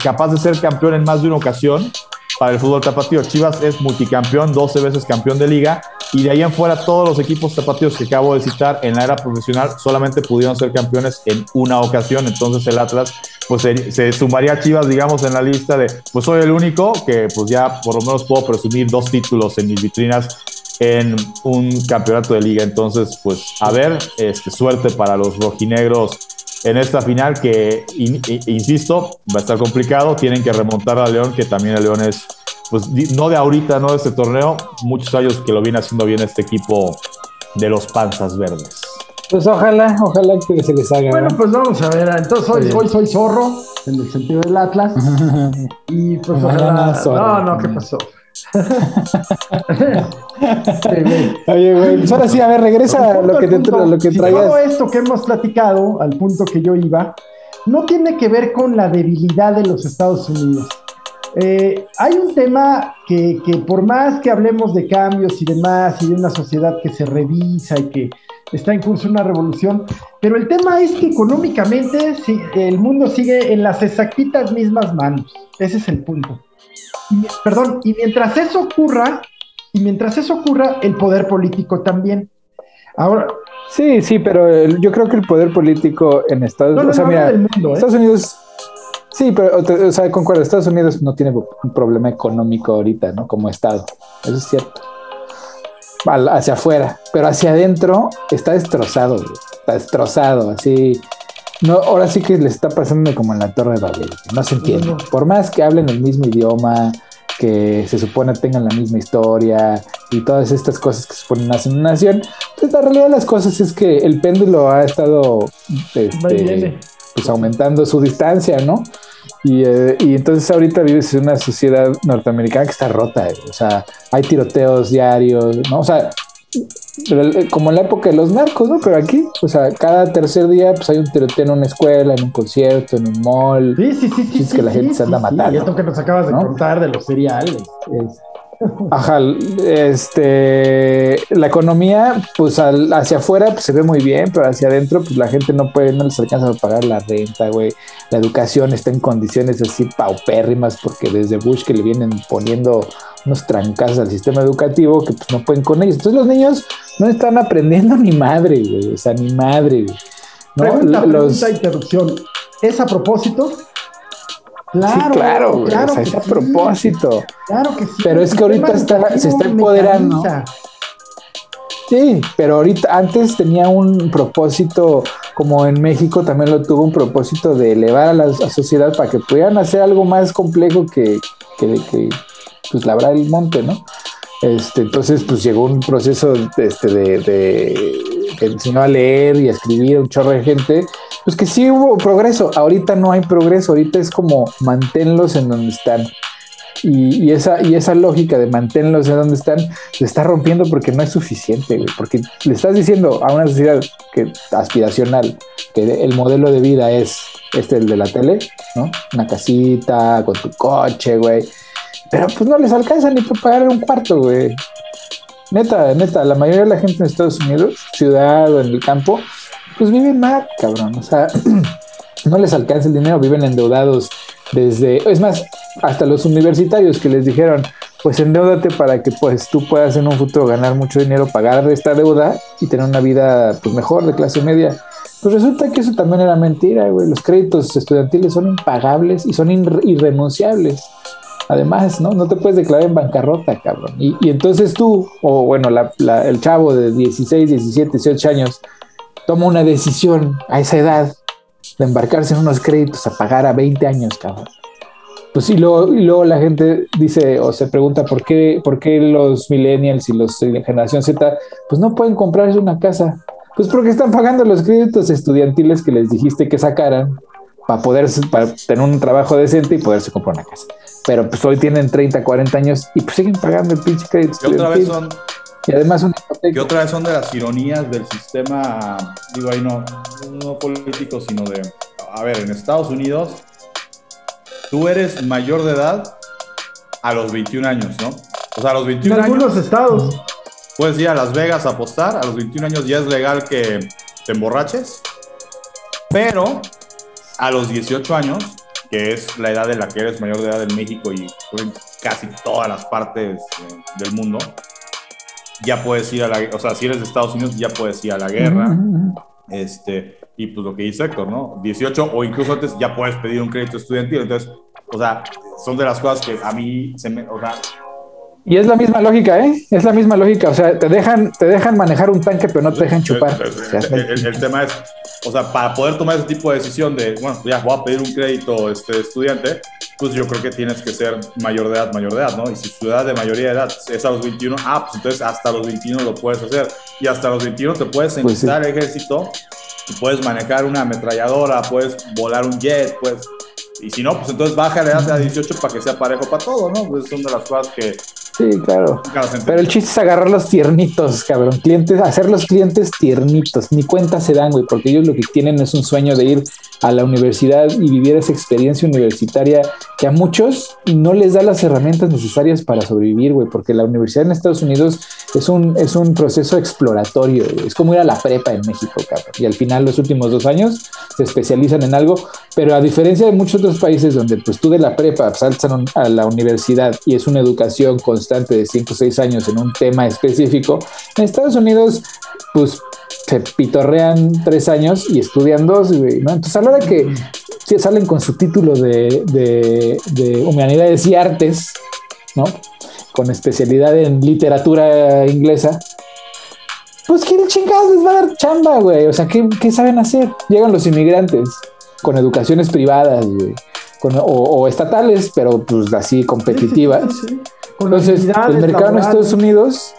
capaz de ser campeón en más de una ocasión para el fútbol tapatío. Chivas es multicampeón, 12 veces campeón de liga, y de ahí en fuera todos los equipos tapatíos que acabo de citar en la era profesional solamente pudieron ser campeones en una ocasión. Entonces el Atlas pues se, sumaría a Chivas, digamos, en la lista de, pues soy el único que pues ya por lo menos puedo presumir dos títulos en mis vitrinas en un campeonato de liga. Entonces, pues a ver, este, suerte para los rojinegros en esta final que, insisto, va a estar complicado. Tienen que remontar a León, que también el León es, pues no de ahorita, no de este torneo, muchos años que lo viene haciendo bien este equipo de los Panzas Verdes. Pues ojalá, ojalá que se les haga. Bueno, pues vamos a ver. Entonces hoy, hoy soy zorro, en el sentido del Atlas. y pues ojalá. No, no, ¿qué pasó? Oye, güey, pues ahora sí, a ver, regresa a lo que, te, lo que traías. Todo esto que hemos platicado, al punto que yo iba, no tiene que ver con la debilidad de los Estados Unidos. Eh, hay un tema que, que, por más que hablemos de cambios y demás, y de una sociedad que se revisa y que está en curso una revolución, pero el tema es que económicamente el mundo sigue en las exactitas mismas manos. Ese es el punto perdón, y mientras eso ocurra, y mientras eso ocurra, el poder político también. Ahora. Sí, sí, pero yo creo que el poder político en Estados Unidos. ¿eh? Estados Unidos. Sí, pero, o sea, concuerdo, Estados Unidos no tiene un problema económico ahorita, ¿no? Como Estado. Eso es cierto. Hacia afuera, pero hacia adentro está destrozado. destrozado, así. No, ahora sí que le está pasando como en la Torre de Babel, no se entiende. Por más que hablen el mismo idioma, que se supone tengan la misma historia y todas estas cosas que se ponen en una nación, pues la realidad de las cosas es que el péndulo ha estado este, pues aumentando su distancia, ¿no? Y, eh, y, entonces ahorita vives en una sociedad norteamericana que está rota, eh. o sea, hay tiroteos diarios, ¿no? O sea, como en la época de los narcos, ¿no? Pero aquí, o sea, cada tercer día pues hay un tiroteo en una escuela, en un concierto, en un mall. Sí, sí, sí. sí es que la gente se anda matando. Y esto que nos acabas de contar de los cereales. Ajá, este, la economía, pues hacia afuera pues, se ve muy bien, pero hacia adentro, pues la gente no puede, no les alcanza a pagar la renta, güey. La educación está en condiciones así paupérrimas, porque desde Bush que le vienen poniendo unos trancas al sistema educativo que pues, no pueden con ellos. Entonces los niños no están aprendiendo ni madre, güey, o sea, ni madre, güey. Pregunta, pregunta, interrupción. ¿Es a propósito? Claro, claro, claro es a propósito. Claro que sí. Pero es que ahorita está, se está empoderando. Sí, pero ahorita antes tenía un propósito, como en México también lo tuvo un propósito de elevar a la sociedad para que pudieran hacer algo más complejo que, que, que pues labrar el monte, ¿no? Este, entonces, pues llegó un proceso este, de, de, que enseñó a leer y a escribir a un chorro de gente pues que sí hubo progreso. Ahorita no hay progreso, ahorita es como manténlos en donde están. Y, esa, y esa lógica de manténlos en donde están se está rompiendo porque no es suficiente, porque le estás diciendo a una sociedad aspiracional que el modelo de vida es este, el de la tele, ¿no? Una casita con tu coche, güey. Pero pues no les alcanza ni para pagar un cuarto, güey. Neta, neta, la mayoría de la gente en Estados Unidos, ciudad o en el campo, pues viven mal, cabrón. O sea, no les alcanza el dinero, viven endeudados desde, es más, hasta los universitarios que les dijeron, pues endeudate para que pues tú puedas en un futuro ganar mucho dinero, pagar esta deuda y tener una vida pues mejor de clase media. Pues resulta que eso también era mentira, güey. Los créditos estudiantiles son impagables y son irrenunciables. Además, ¿no? No te puedes declarar en bancarrota, cabrón. Y, entonces tú, o bueno, el chavo de 16, 17, 18 años, toma una decisión a esa edad de embarcarse en unos créditos a pagar a 20 años, cabrón. Pues y luego, y luego la gente dice o se pregunta por qué, por qué los millennials y los de generación Z pues no pueden comprarse una casa. Pues porque están pagando los créditos estudiantiles que les dijiste que sacaran para poder para tener un trabajo decente y poderse comprar una casa. Pero pues hoy tienen 30, 40 años y pues siguen pagando el pinche crédito. Y otra vez son y además otra vez son de las ironías del sistema, digo ahí no, no político, sino de, a ver, en Estados Unidos, tú eres mayor de edad a los 21 años, ¿no? O sea, a los 21 años. En algunos estados. Puedes ir a Las Vegas a apostar, a los 21 años ya es legal que te emborraches, pero a los 18 años, que es la edad de la que eres mayor de edad en México y en casi todas las partes eh, del mundo, ya puedes ir a la, o sea, si eres de Estados Unidos, ya puedes ir a la guerra. Este, y pues lo que dice Héctor, ¿no? 18 o incluso antes ya puedes pedir un crédito estudiantil. Entonces, o sea, son de las cosas que a mí se me, o sea, y es la misma lógica, ¿eh? Es la misma lógica. O sea, te dejan, te dejan manejar un tanque, pero no te dejan chupar. El, tema es, o sea, para poder tomar ese tipo de decisión de, bueno, ya voy a pedir un crédito este, estudiante, pues yo creo que tienes que ser mayor de edad, mayor de edad, ¿no? Y si tu edad de mayoría de edad es a los 21, ah, pues entonces hasta los 21 lo puedes hacer. Y hasta los 21 te puedes pues enlistar al ejército, y puedes manejar una ametralladora, puedes volar un jet, pues. Y si no, pues entonces baja la edad a 18 para que sea parejo para todo, ¿no? Pues son de las cosas que Sí, claro. Pero el chiste es agarrar los tiernitos, cabrón. Clientes, hacer los clientes tiernitos. Ni cuenta se dan, güey, porque ellos lo que tienen es un sueño de ir a la universidad y vivir esa experiencia universitaria que a muchos no les da las herramientas necesarias para sobrevivir, güey, porque la universidad en Estados Unidos es un, es un proceso exploratorio, es como ir a la prepa en México, cabrón. Y al final, los últimos dos años se especializan en algo, pero a diferencia de muchos otros países donde pues tú de la prepa saltas a la universidad y es una educación con de 5 o 6 años en un tema específico, en Estados Unidos, pues se pitorrean 3 años y estudian 2, ¿no? Entonces, a la hora que salen con su título de, de, humanidades y artes, ¿no? Con especialidad en literatura inglesa, pues ¿quién chingados les va a dar chamba, güey? O sea, ¿qué, ¿qué, saben hacer? Llegan los inmigrantes con educaciones privadas, güey, o, estatales, pero pues así competitivas. Entonces, el mercado en Estados Unidos,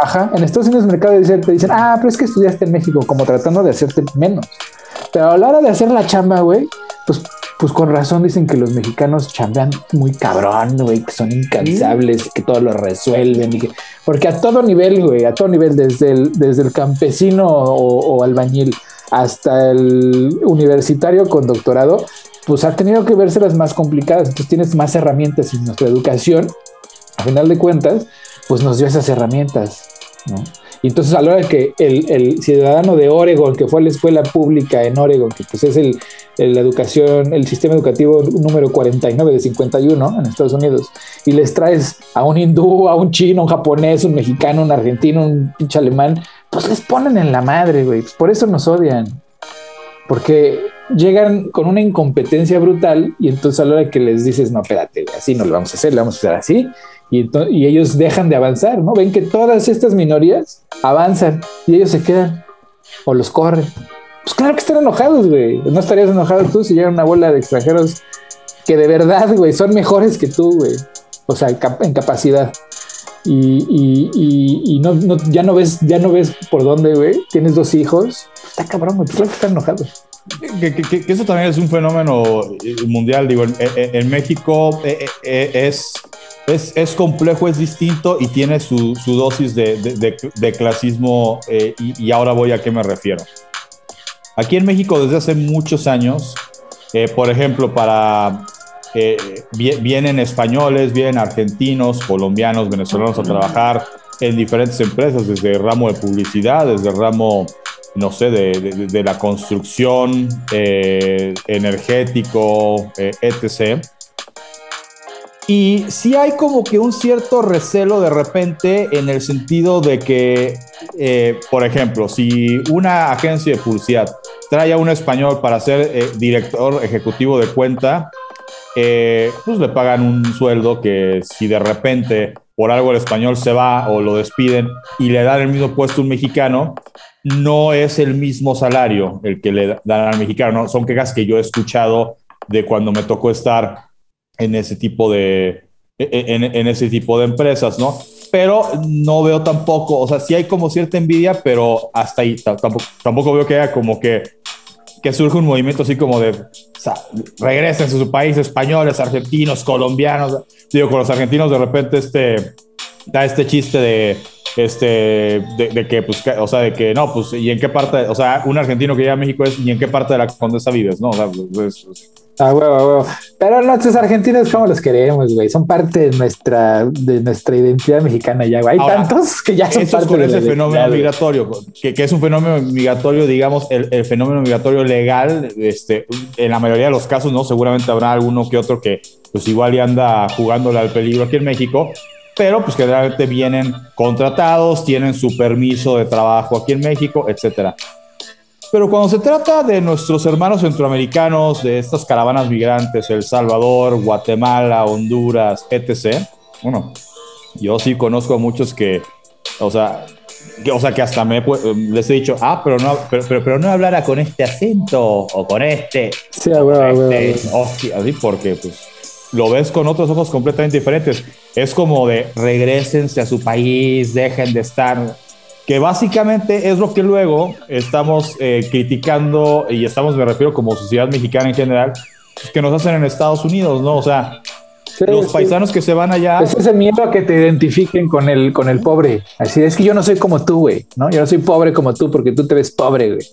ajá, en Estados Unidos el mercado dice, te dicen, ah, pero es que estudiaste en México, como tratando de hacerte menos. Pero a la hora de hacer la chamba, güey, pues pues con razón dicen que los mexicanos chambean muy cabrón, güey, que son incansables, que todo lo resuelven. porque a todo nivel, güey, a todo nivel, desde el, desde el campesino o, albañil hasta el universitario con doctorado, pues ha tenido que verse las más complicadas. Entonces tienes más herramientas y nuestra educación, a final de cuentas, pues nos dio esas herramientas, ¿no? Y entonces a la hora que el, ciudadano de Oregon, que fue a la escuela pública en Oregon, que pues es el, la educación, el sistema educativo número 49 de 51 en Estados Unidos, y les traes a un hindú, a un chino, un japonés, un mexicano, un argentino, un pinche alemán, pues les ponen en la madre, güey. Pues por eso nos odian. Porque llegan con una incompetencia brutal y entonces a la hora que les dices, no, espérate, así no lo vamos a hacer, lo vamos a hacer así, y, ellos dejan de avanzar, ¿no? Ven que todas estas minorías avanzan y ellos se quedan o los corren. Pues claro que están enojados, güey. No estarías enojado tú si llega una bola de extranjeros que de verdad, güey, son mejores que tú, güey. O sea, en capacidad. Y, no, ya no ves, ya no ves por dónde, güey. Tienes dos hijos. Está cabrón, güey. Claro que están enojados. Que, eso también es un fenómeno mundial. Digo, en, México eh, eh, es complejo, es distinto y tiene su, dosis de, clasismo eh, y, ahora voy a qué me refiero. Aquí en México desde hace muchos años, eh, por ejemplo, para eh, vienen españoles, vienen argentinos, colombianos, venezolanos a trabajar en diferentes empresas, desde el ramo de publicidad, desde el ramo, no sé, de, la construcción, energético, etc. Y sí hay como que un cierto recelo de repente en el sentido de que, eh, por ejemplo, si una agencia de publicidad trae a un español para ser eh, director ejecutivo de cuenta, eh, pues le pagan un sueldo que si de repente por algo el español se va o lo despiden y le dan el mismo puesto a un mexicano, no es el mismo salario el que le dan al mexicano. Son quejas que yo he escuchado de cuando me tocó estar en ese tipo de, en, ese tipo de empresas, ¿no? Pero no veo tampoco, o sea, sí hay como cierta envidia, pero hasta ahí tampoco, tampoco veo que haya como que, que surge un movimiento así como de, o sea, regresen a su país, españoles, argentinos, colombianos. Digo, con los argentinos de repente este, da este chiste de, este, de, que, pues, o sea, de que no, pues, ¿y en qué parte, o sea, un argentino que llega a México es, ¿y en qué parte de la condesa vives, no? O sea, pues, pues Ah, huevo, huevo. Pero nuestros argentinos, ¿cómo los queremos, güey? Son parte de nuestra, de nuestra identidad mexicana ya, güey. Hay tantos que ya son parte con ese fenómeno migratorio, que, que, es un fenómeno migratorio, digamos, el, el, fenómeno migratorio legal, este, en la mayoría de los casos, ¿no? Seguramente habrá alguno que otro que, pues, igual ya anda jugándole al peligro aquí en México, pero pues generalmente vienen contratados, tienen su permiso de trabajo aquí en México, etcétera. Pero cuando se trata de nuestros hermanos centroamericanos, de estas caravanas migrantes, El Salvador, Guatemala, Honduras, etc., bueno, yo sí conozco a muchos que, o sea, que, o sea, que hasta me les he dicho, ah, pero no, pero, pero, no hablara con este acento o con este. Sí, bueno, este, hostia, así porque pues lo ves con otros ojos completamente diferentes. Es como de regresense a su país, dejen de estar que básicamente es lo que luego estamos eh, criticando y estamos, me refiero como sociedad mexicana en general, pues, que nos hacen en Estados Unidos, ¿no? O sea, los paisanos que se van allá. Es ese miedo a que te identifiquen con el, con el pobre. Así es que yo no soy como tú, güey, ¿no? Yo no soy pobre como tú porque tú te ves pobre, güey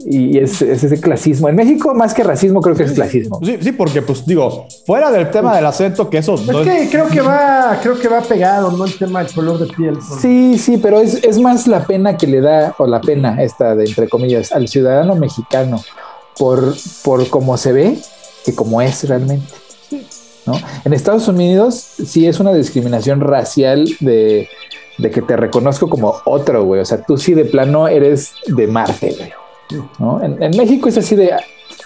y es, ese clasismo. En México, más que racismo, creo que es clasismo. Sí, sí, porque, pues digo, fuera del tema del acento, que eso. Es que creo que va, creo que va pegado, ¿no? El tema del color de piel. Sí, sí, pero es, es, más la pena que le da, o la pena esta de entre comillas, al ciudadano mexicano por, por cómo se ve que como es realmente. ¿no? En Estados Unidos sí es una discriminación racial de, de que te reconozco como otro, güey. O sea, tú sí de plano eres de Marte, güey. En, México es así de,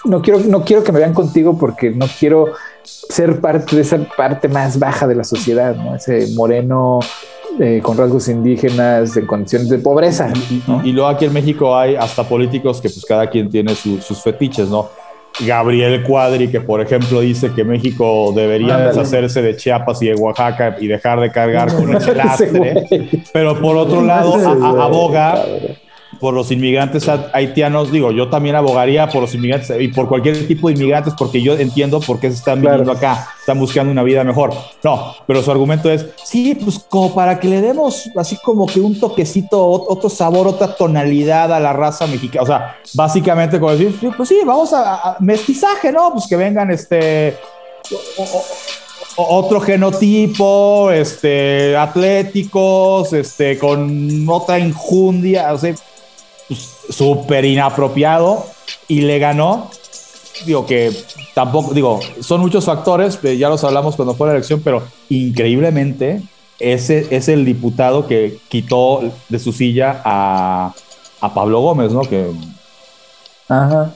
no quiero, no quiero que me vean contigo porque no quiero ser parte de esa parte más baja de la sociedad, ¿no? Ese moreno eh, con rasgos indígenas, en condiciones de pobreza. Y, luego aquí en México hay hasta políticos que pues cada quien tiene sus fetiches, ¿no? Gabriel Cuadri, que por ejemplo dice que México debería deshacerse de Chiapas y de Oaxaca y dejar de cargar con ese lastre, pero por otro lado aboga por los inmigrantes haitianos, digo, yo también abogaría por los inmigrantes y por cualquier tipo de inmigrantes porque yo entiendo por qué se están viniendo acá, están buscando una vida mejor. No, pero su argumento es, sí, pues como para que le demos así como que un toquecito, otro sabor, otra tonalidad a la raza mexicana. O sea, básicamente como decir, pues sí, vamos a, mestizaje, ¿no? Pues que vengan este... otro genotipo, este, atléticos, este, con otra injundia, o sea, súper inapropiado y le ganó. Digo que tampoco, digo, son muchos factores, eh, ya los hablamos cuando fue la elección, pero increíblemente ese es el diputado que quitó de su silla a, a Pablo Gómez, ¿no? Que... Ajá.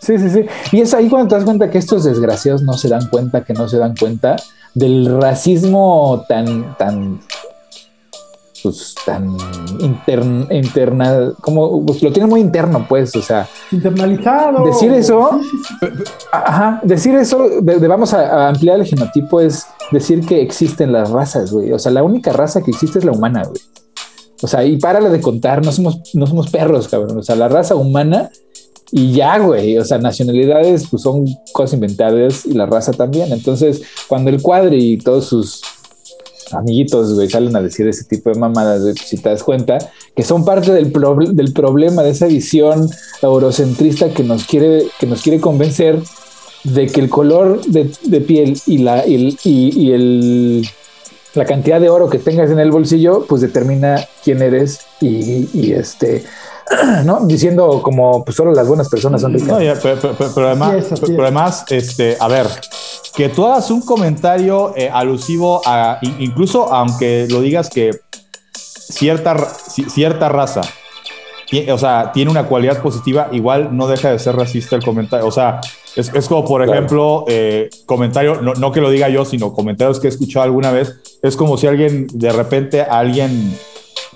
Sí, sí, sí. Y es ahí cuando te das cuenta que estos desgraciados no se dan cuenta, que no se dan cuenta del racismo tan, tan pues tan interna, como pues, lo tiene muy interno, pues, o sea, internalizado. Decir eso, ajá, decir eso, de, vamos a, ampliar el genotipo es decir que existen las razas, güey. O sea, la única raza que existe es la humana, güey. O sea, y párale de contar, no somos, no somos perros, cabrón. O sea, la raza humana y ya, güey. O sea, nacionalidades pues son cosas inventadas y la raza también. Entonces, cuando el cuadri y todos sus amiguitos, güey, salen a decir ese tipo de mamadas, si te das cuenta, que son parte del, del problema de esa visión eurocentrista que nos quiere, que nos quiere convencer de que el color de, piel y la, y, y, el, la cantidad de oro que tengas en el bolsillo, pues determina quién eres y, y este ¿no? Diciendo como pues solo las buenas personas son ricas. pero, además, pero, además, este, a ver, que tú hagas un comentario eh, alusivo a, incluso aunque lo digas que cierta, cierta raza, o sea, tiene una cualidad positiva, igual no deja de ser racista el comentario. O sea, es, como, por ejemplo, eh, comentario, no, no, que lo diga yo, sino comentarios que he escuchado alguna vez. Es como si alguien, de repente, alguien,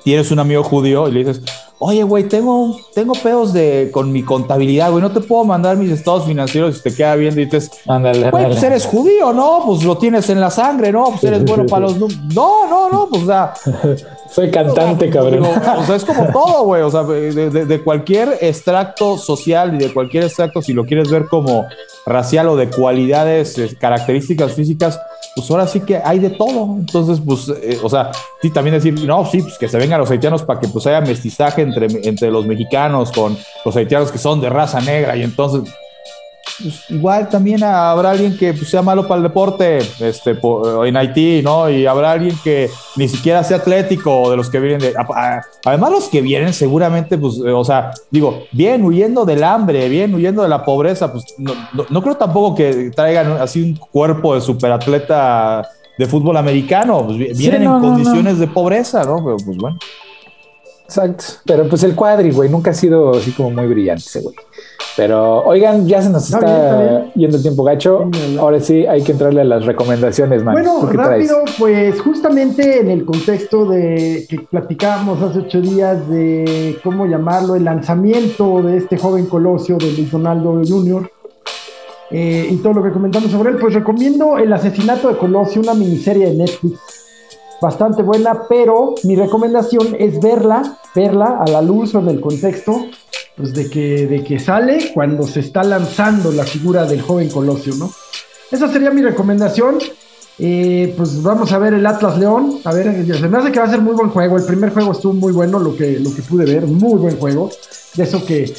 tienes un amigo judío y le dices, oye, güey, tengo, tengo pedos de, con mi contabilidad, güey, no te puedo mandar mis estados financieros si te queda bien. Y dices, güey, pues eres judío, ¿no? Pues lo tienes en la sangre, ¿no? Pues eres bueno para los. No, no, no, pues o sea. Soy cantante, cabrón. o sea, es como todo, güey. O sea, de, de, cualquier extracto social y de cualquier extracto, si lo quieres ver como racial o de cualidades, eh, características físicas, pues ahora sí que hay de todo. Entonces, pues, eh, o sea, sí, también decir, no, sí, pues que se vengan los haitianos para que pues haya mestizaje entre, entre los mexicanos con los haitianos que son de raza negra y entonces pues, igual también habrá alguien que pues, sea malo para el deporte este, en Haití, ¿no? Y habrá alguien que ni siquiera sea atlético de los que vienen de... además los que vienen seguramente, pues, o sea, digo, bien huyendo del hambre, bien huyendo de la pobreza, pues no, creo tampoco que traigan así un cuerpo de superatleta de fútbol americano, pues vienen en condiciones de pobreza, ¿no? Pero pues bueno. Exacto, pero pues el cuadri, güey, nunca ha sido así como muy brillante ese güey. Pero oigan, ya se nos está, yendo el tiempo gacho. Ahora sí hay que entrarle a las recomendaciones, man. Bueno, rápido, pues justamente en el contexto de que platicábamos hace ocho días de cómo llamarlo, el lanzamiento de este joven colosio de Luis Donaldo Jr. Eh, y todo lo que comentamos sobre él, pues recomiendo El asesinato de Colosio, una miniserie de Netflix bastante buena, pero mi recomendación es verla, verla a la luz o en el contexto pues de que, de que sale cuando se está lanzando la figura del joven Colosio, ¿no? Esa sería mi recomendación. Eh, pues vamos a ver el Atlas León. A ver, se me hace que va a ser muy buen juego. El primer juego estuvo muy bueno, lo que, lo que pude ver. Muy buen juego. De eso que,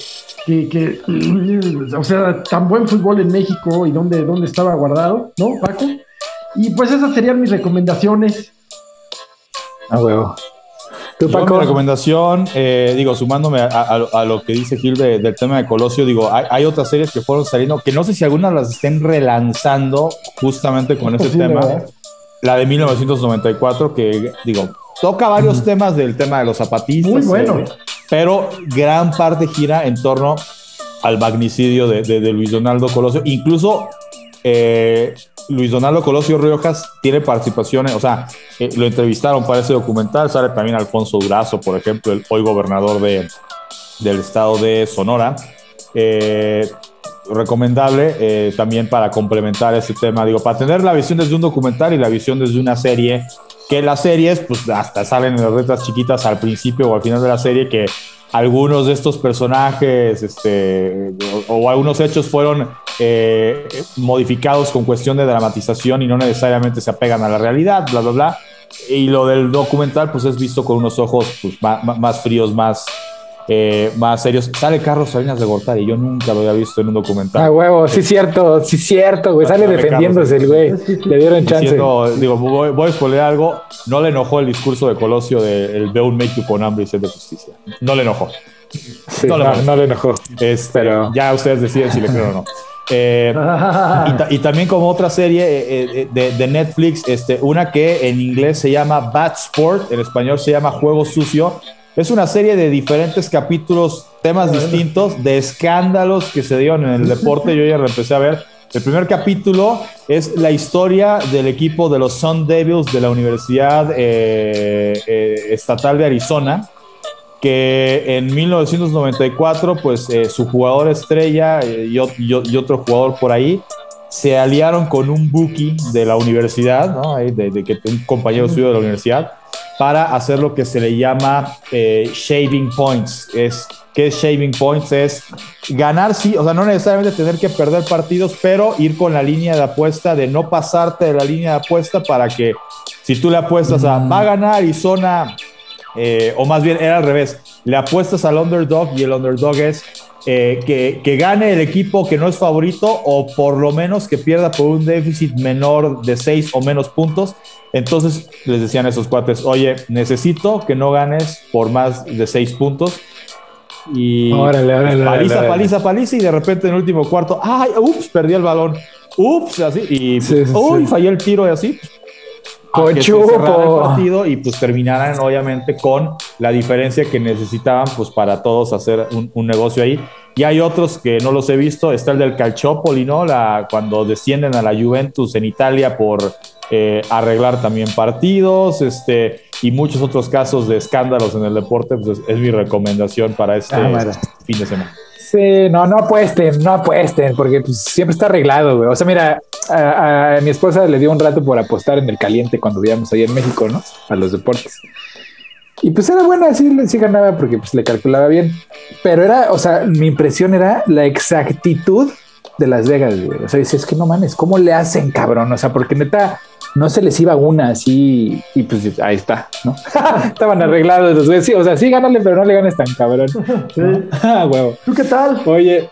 que, o sea, tan buen fútbol en México y dónde, dónde estaba guardado, ¿no, Paco? Y pues esas serían mis recomendaciones. A huevo. ¿Tú, mi recomendación, eh, digo, sumándome a, lo que dice Gil del tema de Colosio, digo, hay, otras series que fueron saliendo, que no sé si algunas las estén relanzando justamente con ese tema. La de 1994, que digo, toca varios temas del tema de los zapatistas. Muy bueno. Eh, pero gran parte gira en torno al magnicidio de, de Luis Donaldo Colosio. Incluso eh, Luis Donaldo Colosio Riojas tiene participaciones, o sea, eh, lo entrevistaron para ese documental, sale también Alfonso Durazo, por ejemplo, el hoy gobernador de, del estado de Sonora. Eh, recomendable también para complementar ese tema, digo, para tener la visión desde un documental y la visión desde una serie, que las series, pues hasta salen en las letras chiquitas al principio o al final de la serie, que algunos de estos personajes este, o, algunos hechos fueron eh, modificados con cuestión de dramatización y no necesariamente se apegan a la realidad, bla, bla, bla. Y lo del documental, pues es visto con unos ojos pues, más, fríos, más, eh, más serios. Sale Carlos Salinas de Gortari, yo nunca lo había visto en un documental. Ah, huevo, sí, cierto, sí, cierto, güey. Sale defendiéndose el güey. Le dieron chance. digo, voy, a exponer algo. No le enojó el discurso de Colosio del de, un make con hambre y sed de justicia. No le enojó. no, le enojó. Pero... Ya ustedes deciden si le creen o no. Eh, y, también como otra serie eh, eh, de, de, Netflix, este, una que en inglés se llama Bad Sport, en español se llama Juego Sucio, es una serie de diferentes capítulos, temas distintos, de escándalos que se dieron en el deporte. Yo ya lo empecé a ver. El primer capítulo es la historia del equipo de los Sun Devils de la Universidad eh, eh, Estatal de Arizona, que en 1994, pues eh, su jugador estrella y, otro jugador por ahí se aliaron con un bookie de la universidad, ¿no? de, un compañero suyo de la universidad, para hacer lo que se le llama eh, shaving points. Es, ¿Qué es shaving points? Es ganar, sí, o sea, no necesariamente tener que perder partidos, pero ir con la línea de apuesta, de no pasarte de la línea de apuesta para que si tú le apuestas a va a ganar Arizona, eh, o más bien era al revés, le apuestas al underdog y el underdog es eh, que, que, gane el equipo que no es favorito o por lo menos que pierda por un déficit menor de seis o menos puntos entonces les decían a esos cuates, oye, necesito que no ganes por más de seis puntos. Y paliza, paliza, paliza, y de repente en el último cuarto, ay, ups, perdí el balón. Ups, así, y uy, fallé el tiro y así. Cochupo. el partido y pues terminarán obviamente con la diferencia que necesitaban pues para todos hacer un, negocio ahí. Y hay otros que no los he visto, está el del Calciopoli, ¿no? La, cuando descienden a la Juventus en Italia por eh, arreglar también partidos, este, y muchos otros casos de escándalos en el deporte, pues es, mi recomendación para este fin de semana. No, no apuesten, no apuesten, porque pues, siempre está arreglado, güey. O sea, mira, a, mi esposa le dio un rato por apostar en el caliente cuando vivíamos ahí en México, ¿no? A los deportes. Y pues era buena, sí, sí ganaba porque pues le calculaba bien. Pero era, o sea, mi impresión era la exactitud de Las Vegas, güey. O sea, dices, es que no mames, ¿cómo le hacen, cabrón? O sea, porque neta, no se les iba una así y pues ahí está, ¿no? Estaban arreglados los güeyes. Sí, o sea, sí, gánale, pero no le ganes tan cabrón. Ah, huevo. ¿Tú qué tal? Oye,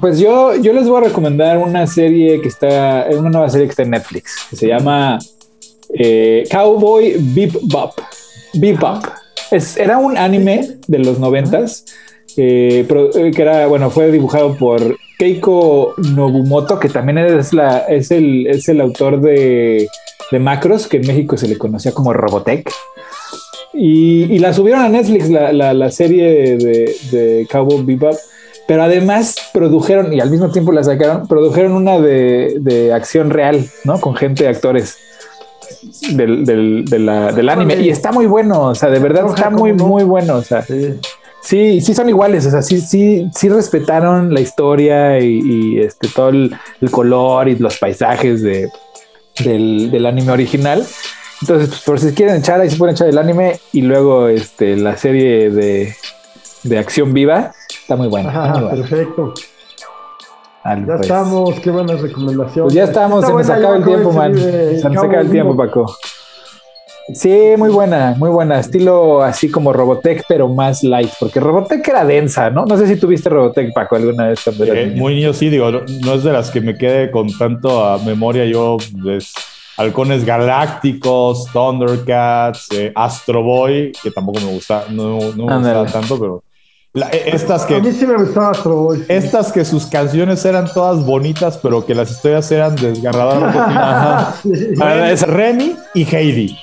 pues yo, yo les voy a recomendar una serie que está, una nueva serie que está en Netflix, que se llama eh, Cowboy Bebop. Bebop. Es, era un anime de los noventas eh, eh, que era, bueno, fue dibujado por Keiko Nobumoto, que también es, la, es, el, es el autor de, de, Macros, que en México se le conocía como Robotech. Y, la subieron a Netflix, la, la, serie de, de Cowboy Bebop. Pero además produjeron, y al mismo tiempo la sacaron, produjeron una de, de acción real, ¿no? Con gente, actores del, del, del anime. Y está muy bueno, o sea, de verdad está muy, muy bueno. O sea, Sí, sí son iguales, o sea, sí, sí, sí respetaron la historia y, este, todo el, color y los paisajes de, del, anime original. Entonces, pues, por si quieren echar, ahí se pueden echar el anime y luego este, la serie de, de acción viva. Está muy buena. Ajá, perfecto. ya pues. estamos, qué buenas recomendaciones. Pues ya estamos, se me acaba el tiempo, man. Se me acaba el tiempo, Paco. Sí, muy buena, muy buena. Estilo así como Robotech, pero más light, porque Robotech era densa, ¿no? No sé si tuviste Robotech, Paco, alguna vez cuando eh, Muy niño, sí, digo, no, es de las que me quede con tanto a memoria. Yo, es Halcones Galácticos, Thundercats, eh, Astro Boy, que tampoco me gusta, no, no me gustaba tanto, pero. Eh, estas que, a mí sí me gustaba Astro Boy. Estas que sus canciones eran todas bonitas, pero que las historias eran desgarradoras. Es Remy y Heidi.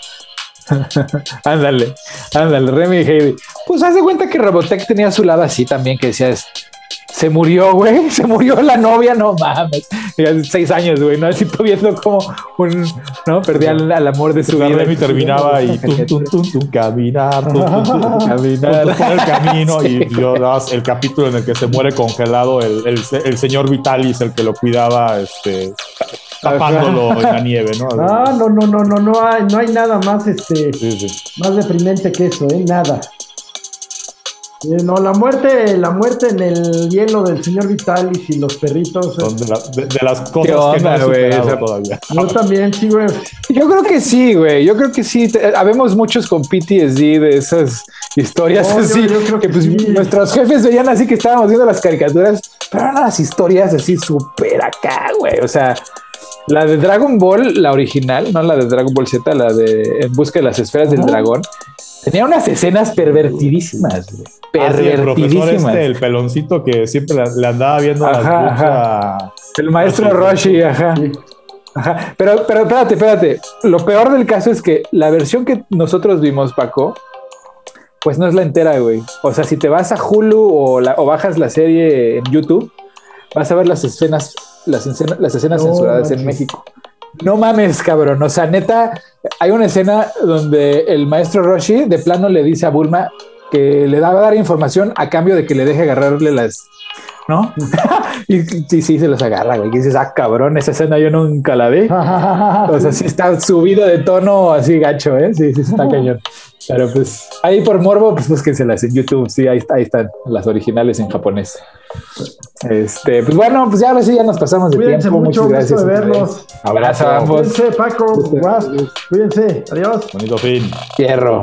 ándale, ándale, Remy y Heidi. Pues haz de cuenta que Robotech tenía su lado así también, que decías, se murió, güey. Se murió la novia, no mames. Seis años, güey. No así viendo como un. No, perdía el, amor de su vida. Y terminaba y tum, tum, tum, tum, caminar, tum, tum, tum, caminar. Por el camino y yo, el capítulo en el que se muere congelado el, el, el señor Vitalis, el que lo cuidaba, este tapándolo en la nieve, ¿no? Ah, no, no, no, no, no hay, no hay nada más, este, más deprimente que eso, ¿eh? Nada. Eh, no, la muerte, la muerte en el hielo del señor Vitalis y los perritos. de, las cosas que no he todavía. Yo también, sí, güey. Yo creo que sí, güey. Yo creo que sí. Habemos muchos con PTSD de esas historias así. Yo creo que, pues, nuestros jefes veían así que estábamos viendo las caricaturas, pero eran las historias así súper acá, güey. O sea, la de Dragon Ball, la original, no la de Dragon Ball Z, la de En busca de las esferas del dragón, tenía unas escenas pervertidísimas, güey. Pervertidísimas. Ah, el, este, el peloncito que siempre le, andaba viendo ajá, El maestro Roshi, ajá. Ajá. Pero, pero espérate, espérate. Lo peor del caso es que la versión que nosotros vimos, Paco, pues no es la entera, güey. O sea, si te vas a Hulu o, o bajas la serie en YouTube, vas a ver las escenas las, las escenas censuradas en México. No mames, cabrón. O sea, neta, hay una escena donde el maestro Roshi de plano le dice a Bulma que le va a dar información a cambio de que le deje agarrarle las. ¿No? y sí, sí, se los agarra, güey. Y dices, ah, cabrón, esa escena yo nunca la vi. o sea, sí está subido de tono así gacho, ¿eh? Sí, sí, está cañón. Pero pues ahí por morbo, pues búsquenselas en YouTube. Sí, ahí, ahí están las originales en japonés. Este, pues bueno, pues ya ahora sí ya nos pasamos de Cuídense tiempo. Mucho, Muchas gracias. de vernos. Abrazo a ambos. Cuídense, Paco. Cuídense. Adiós. Bonito fin. Hierro.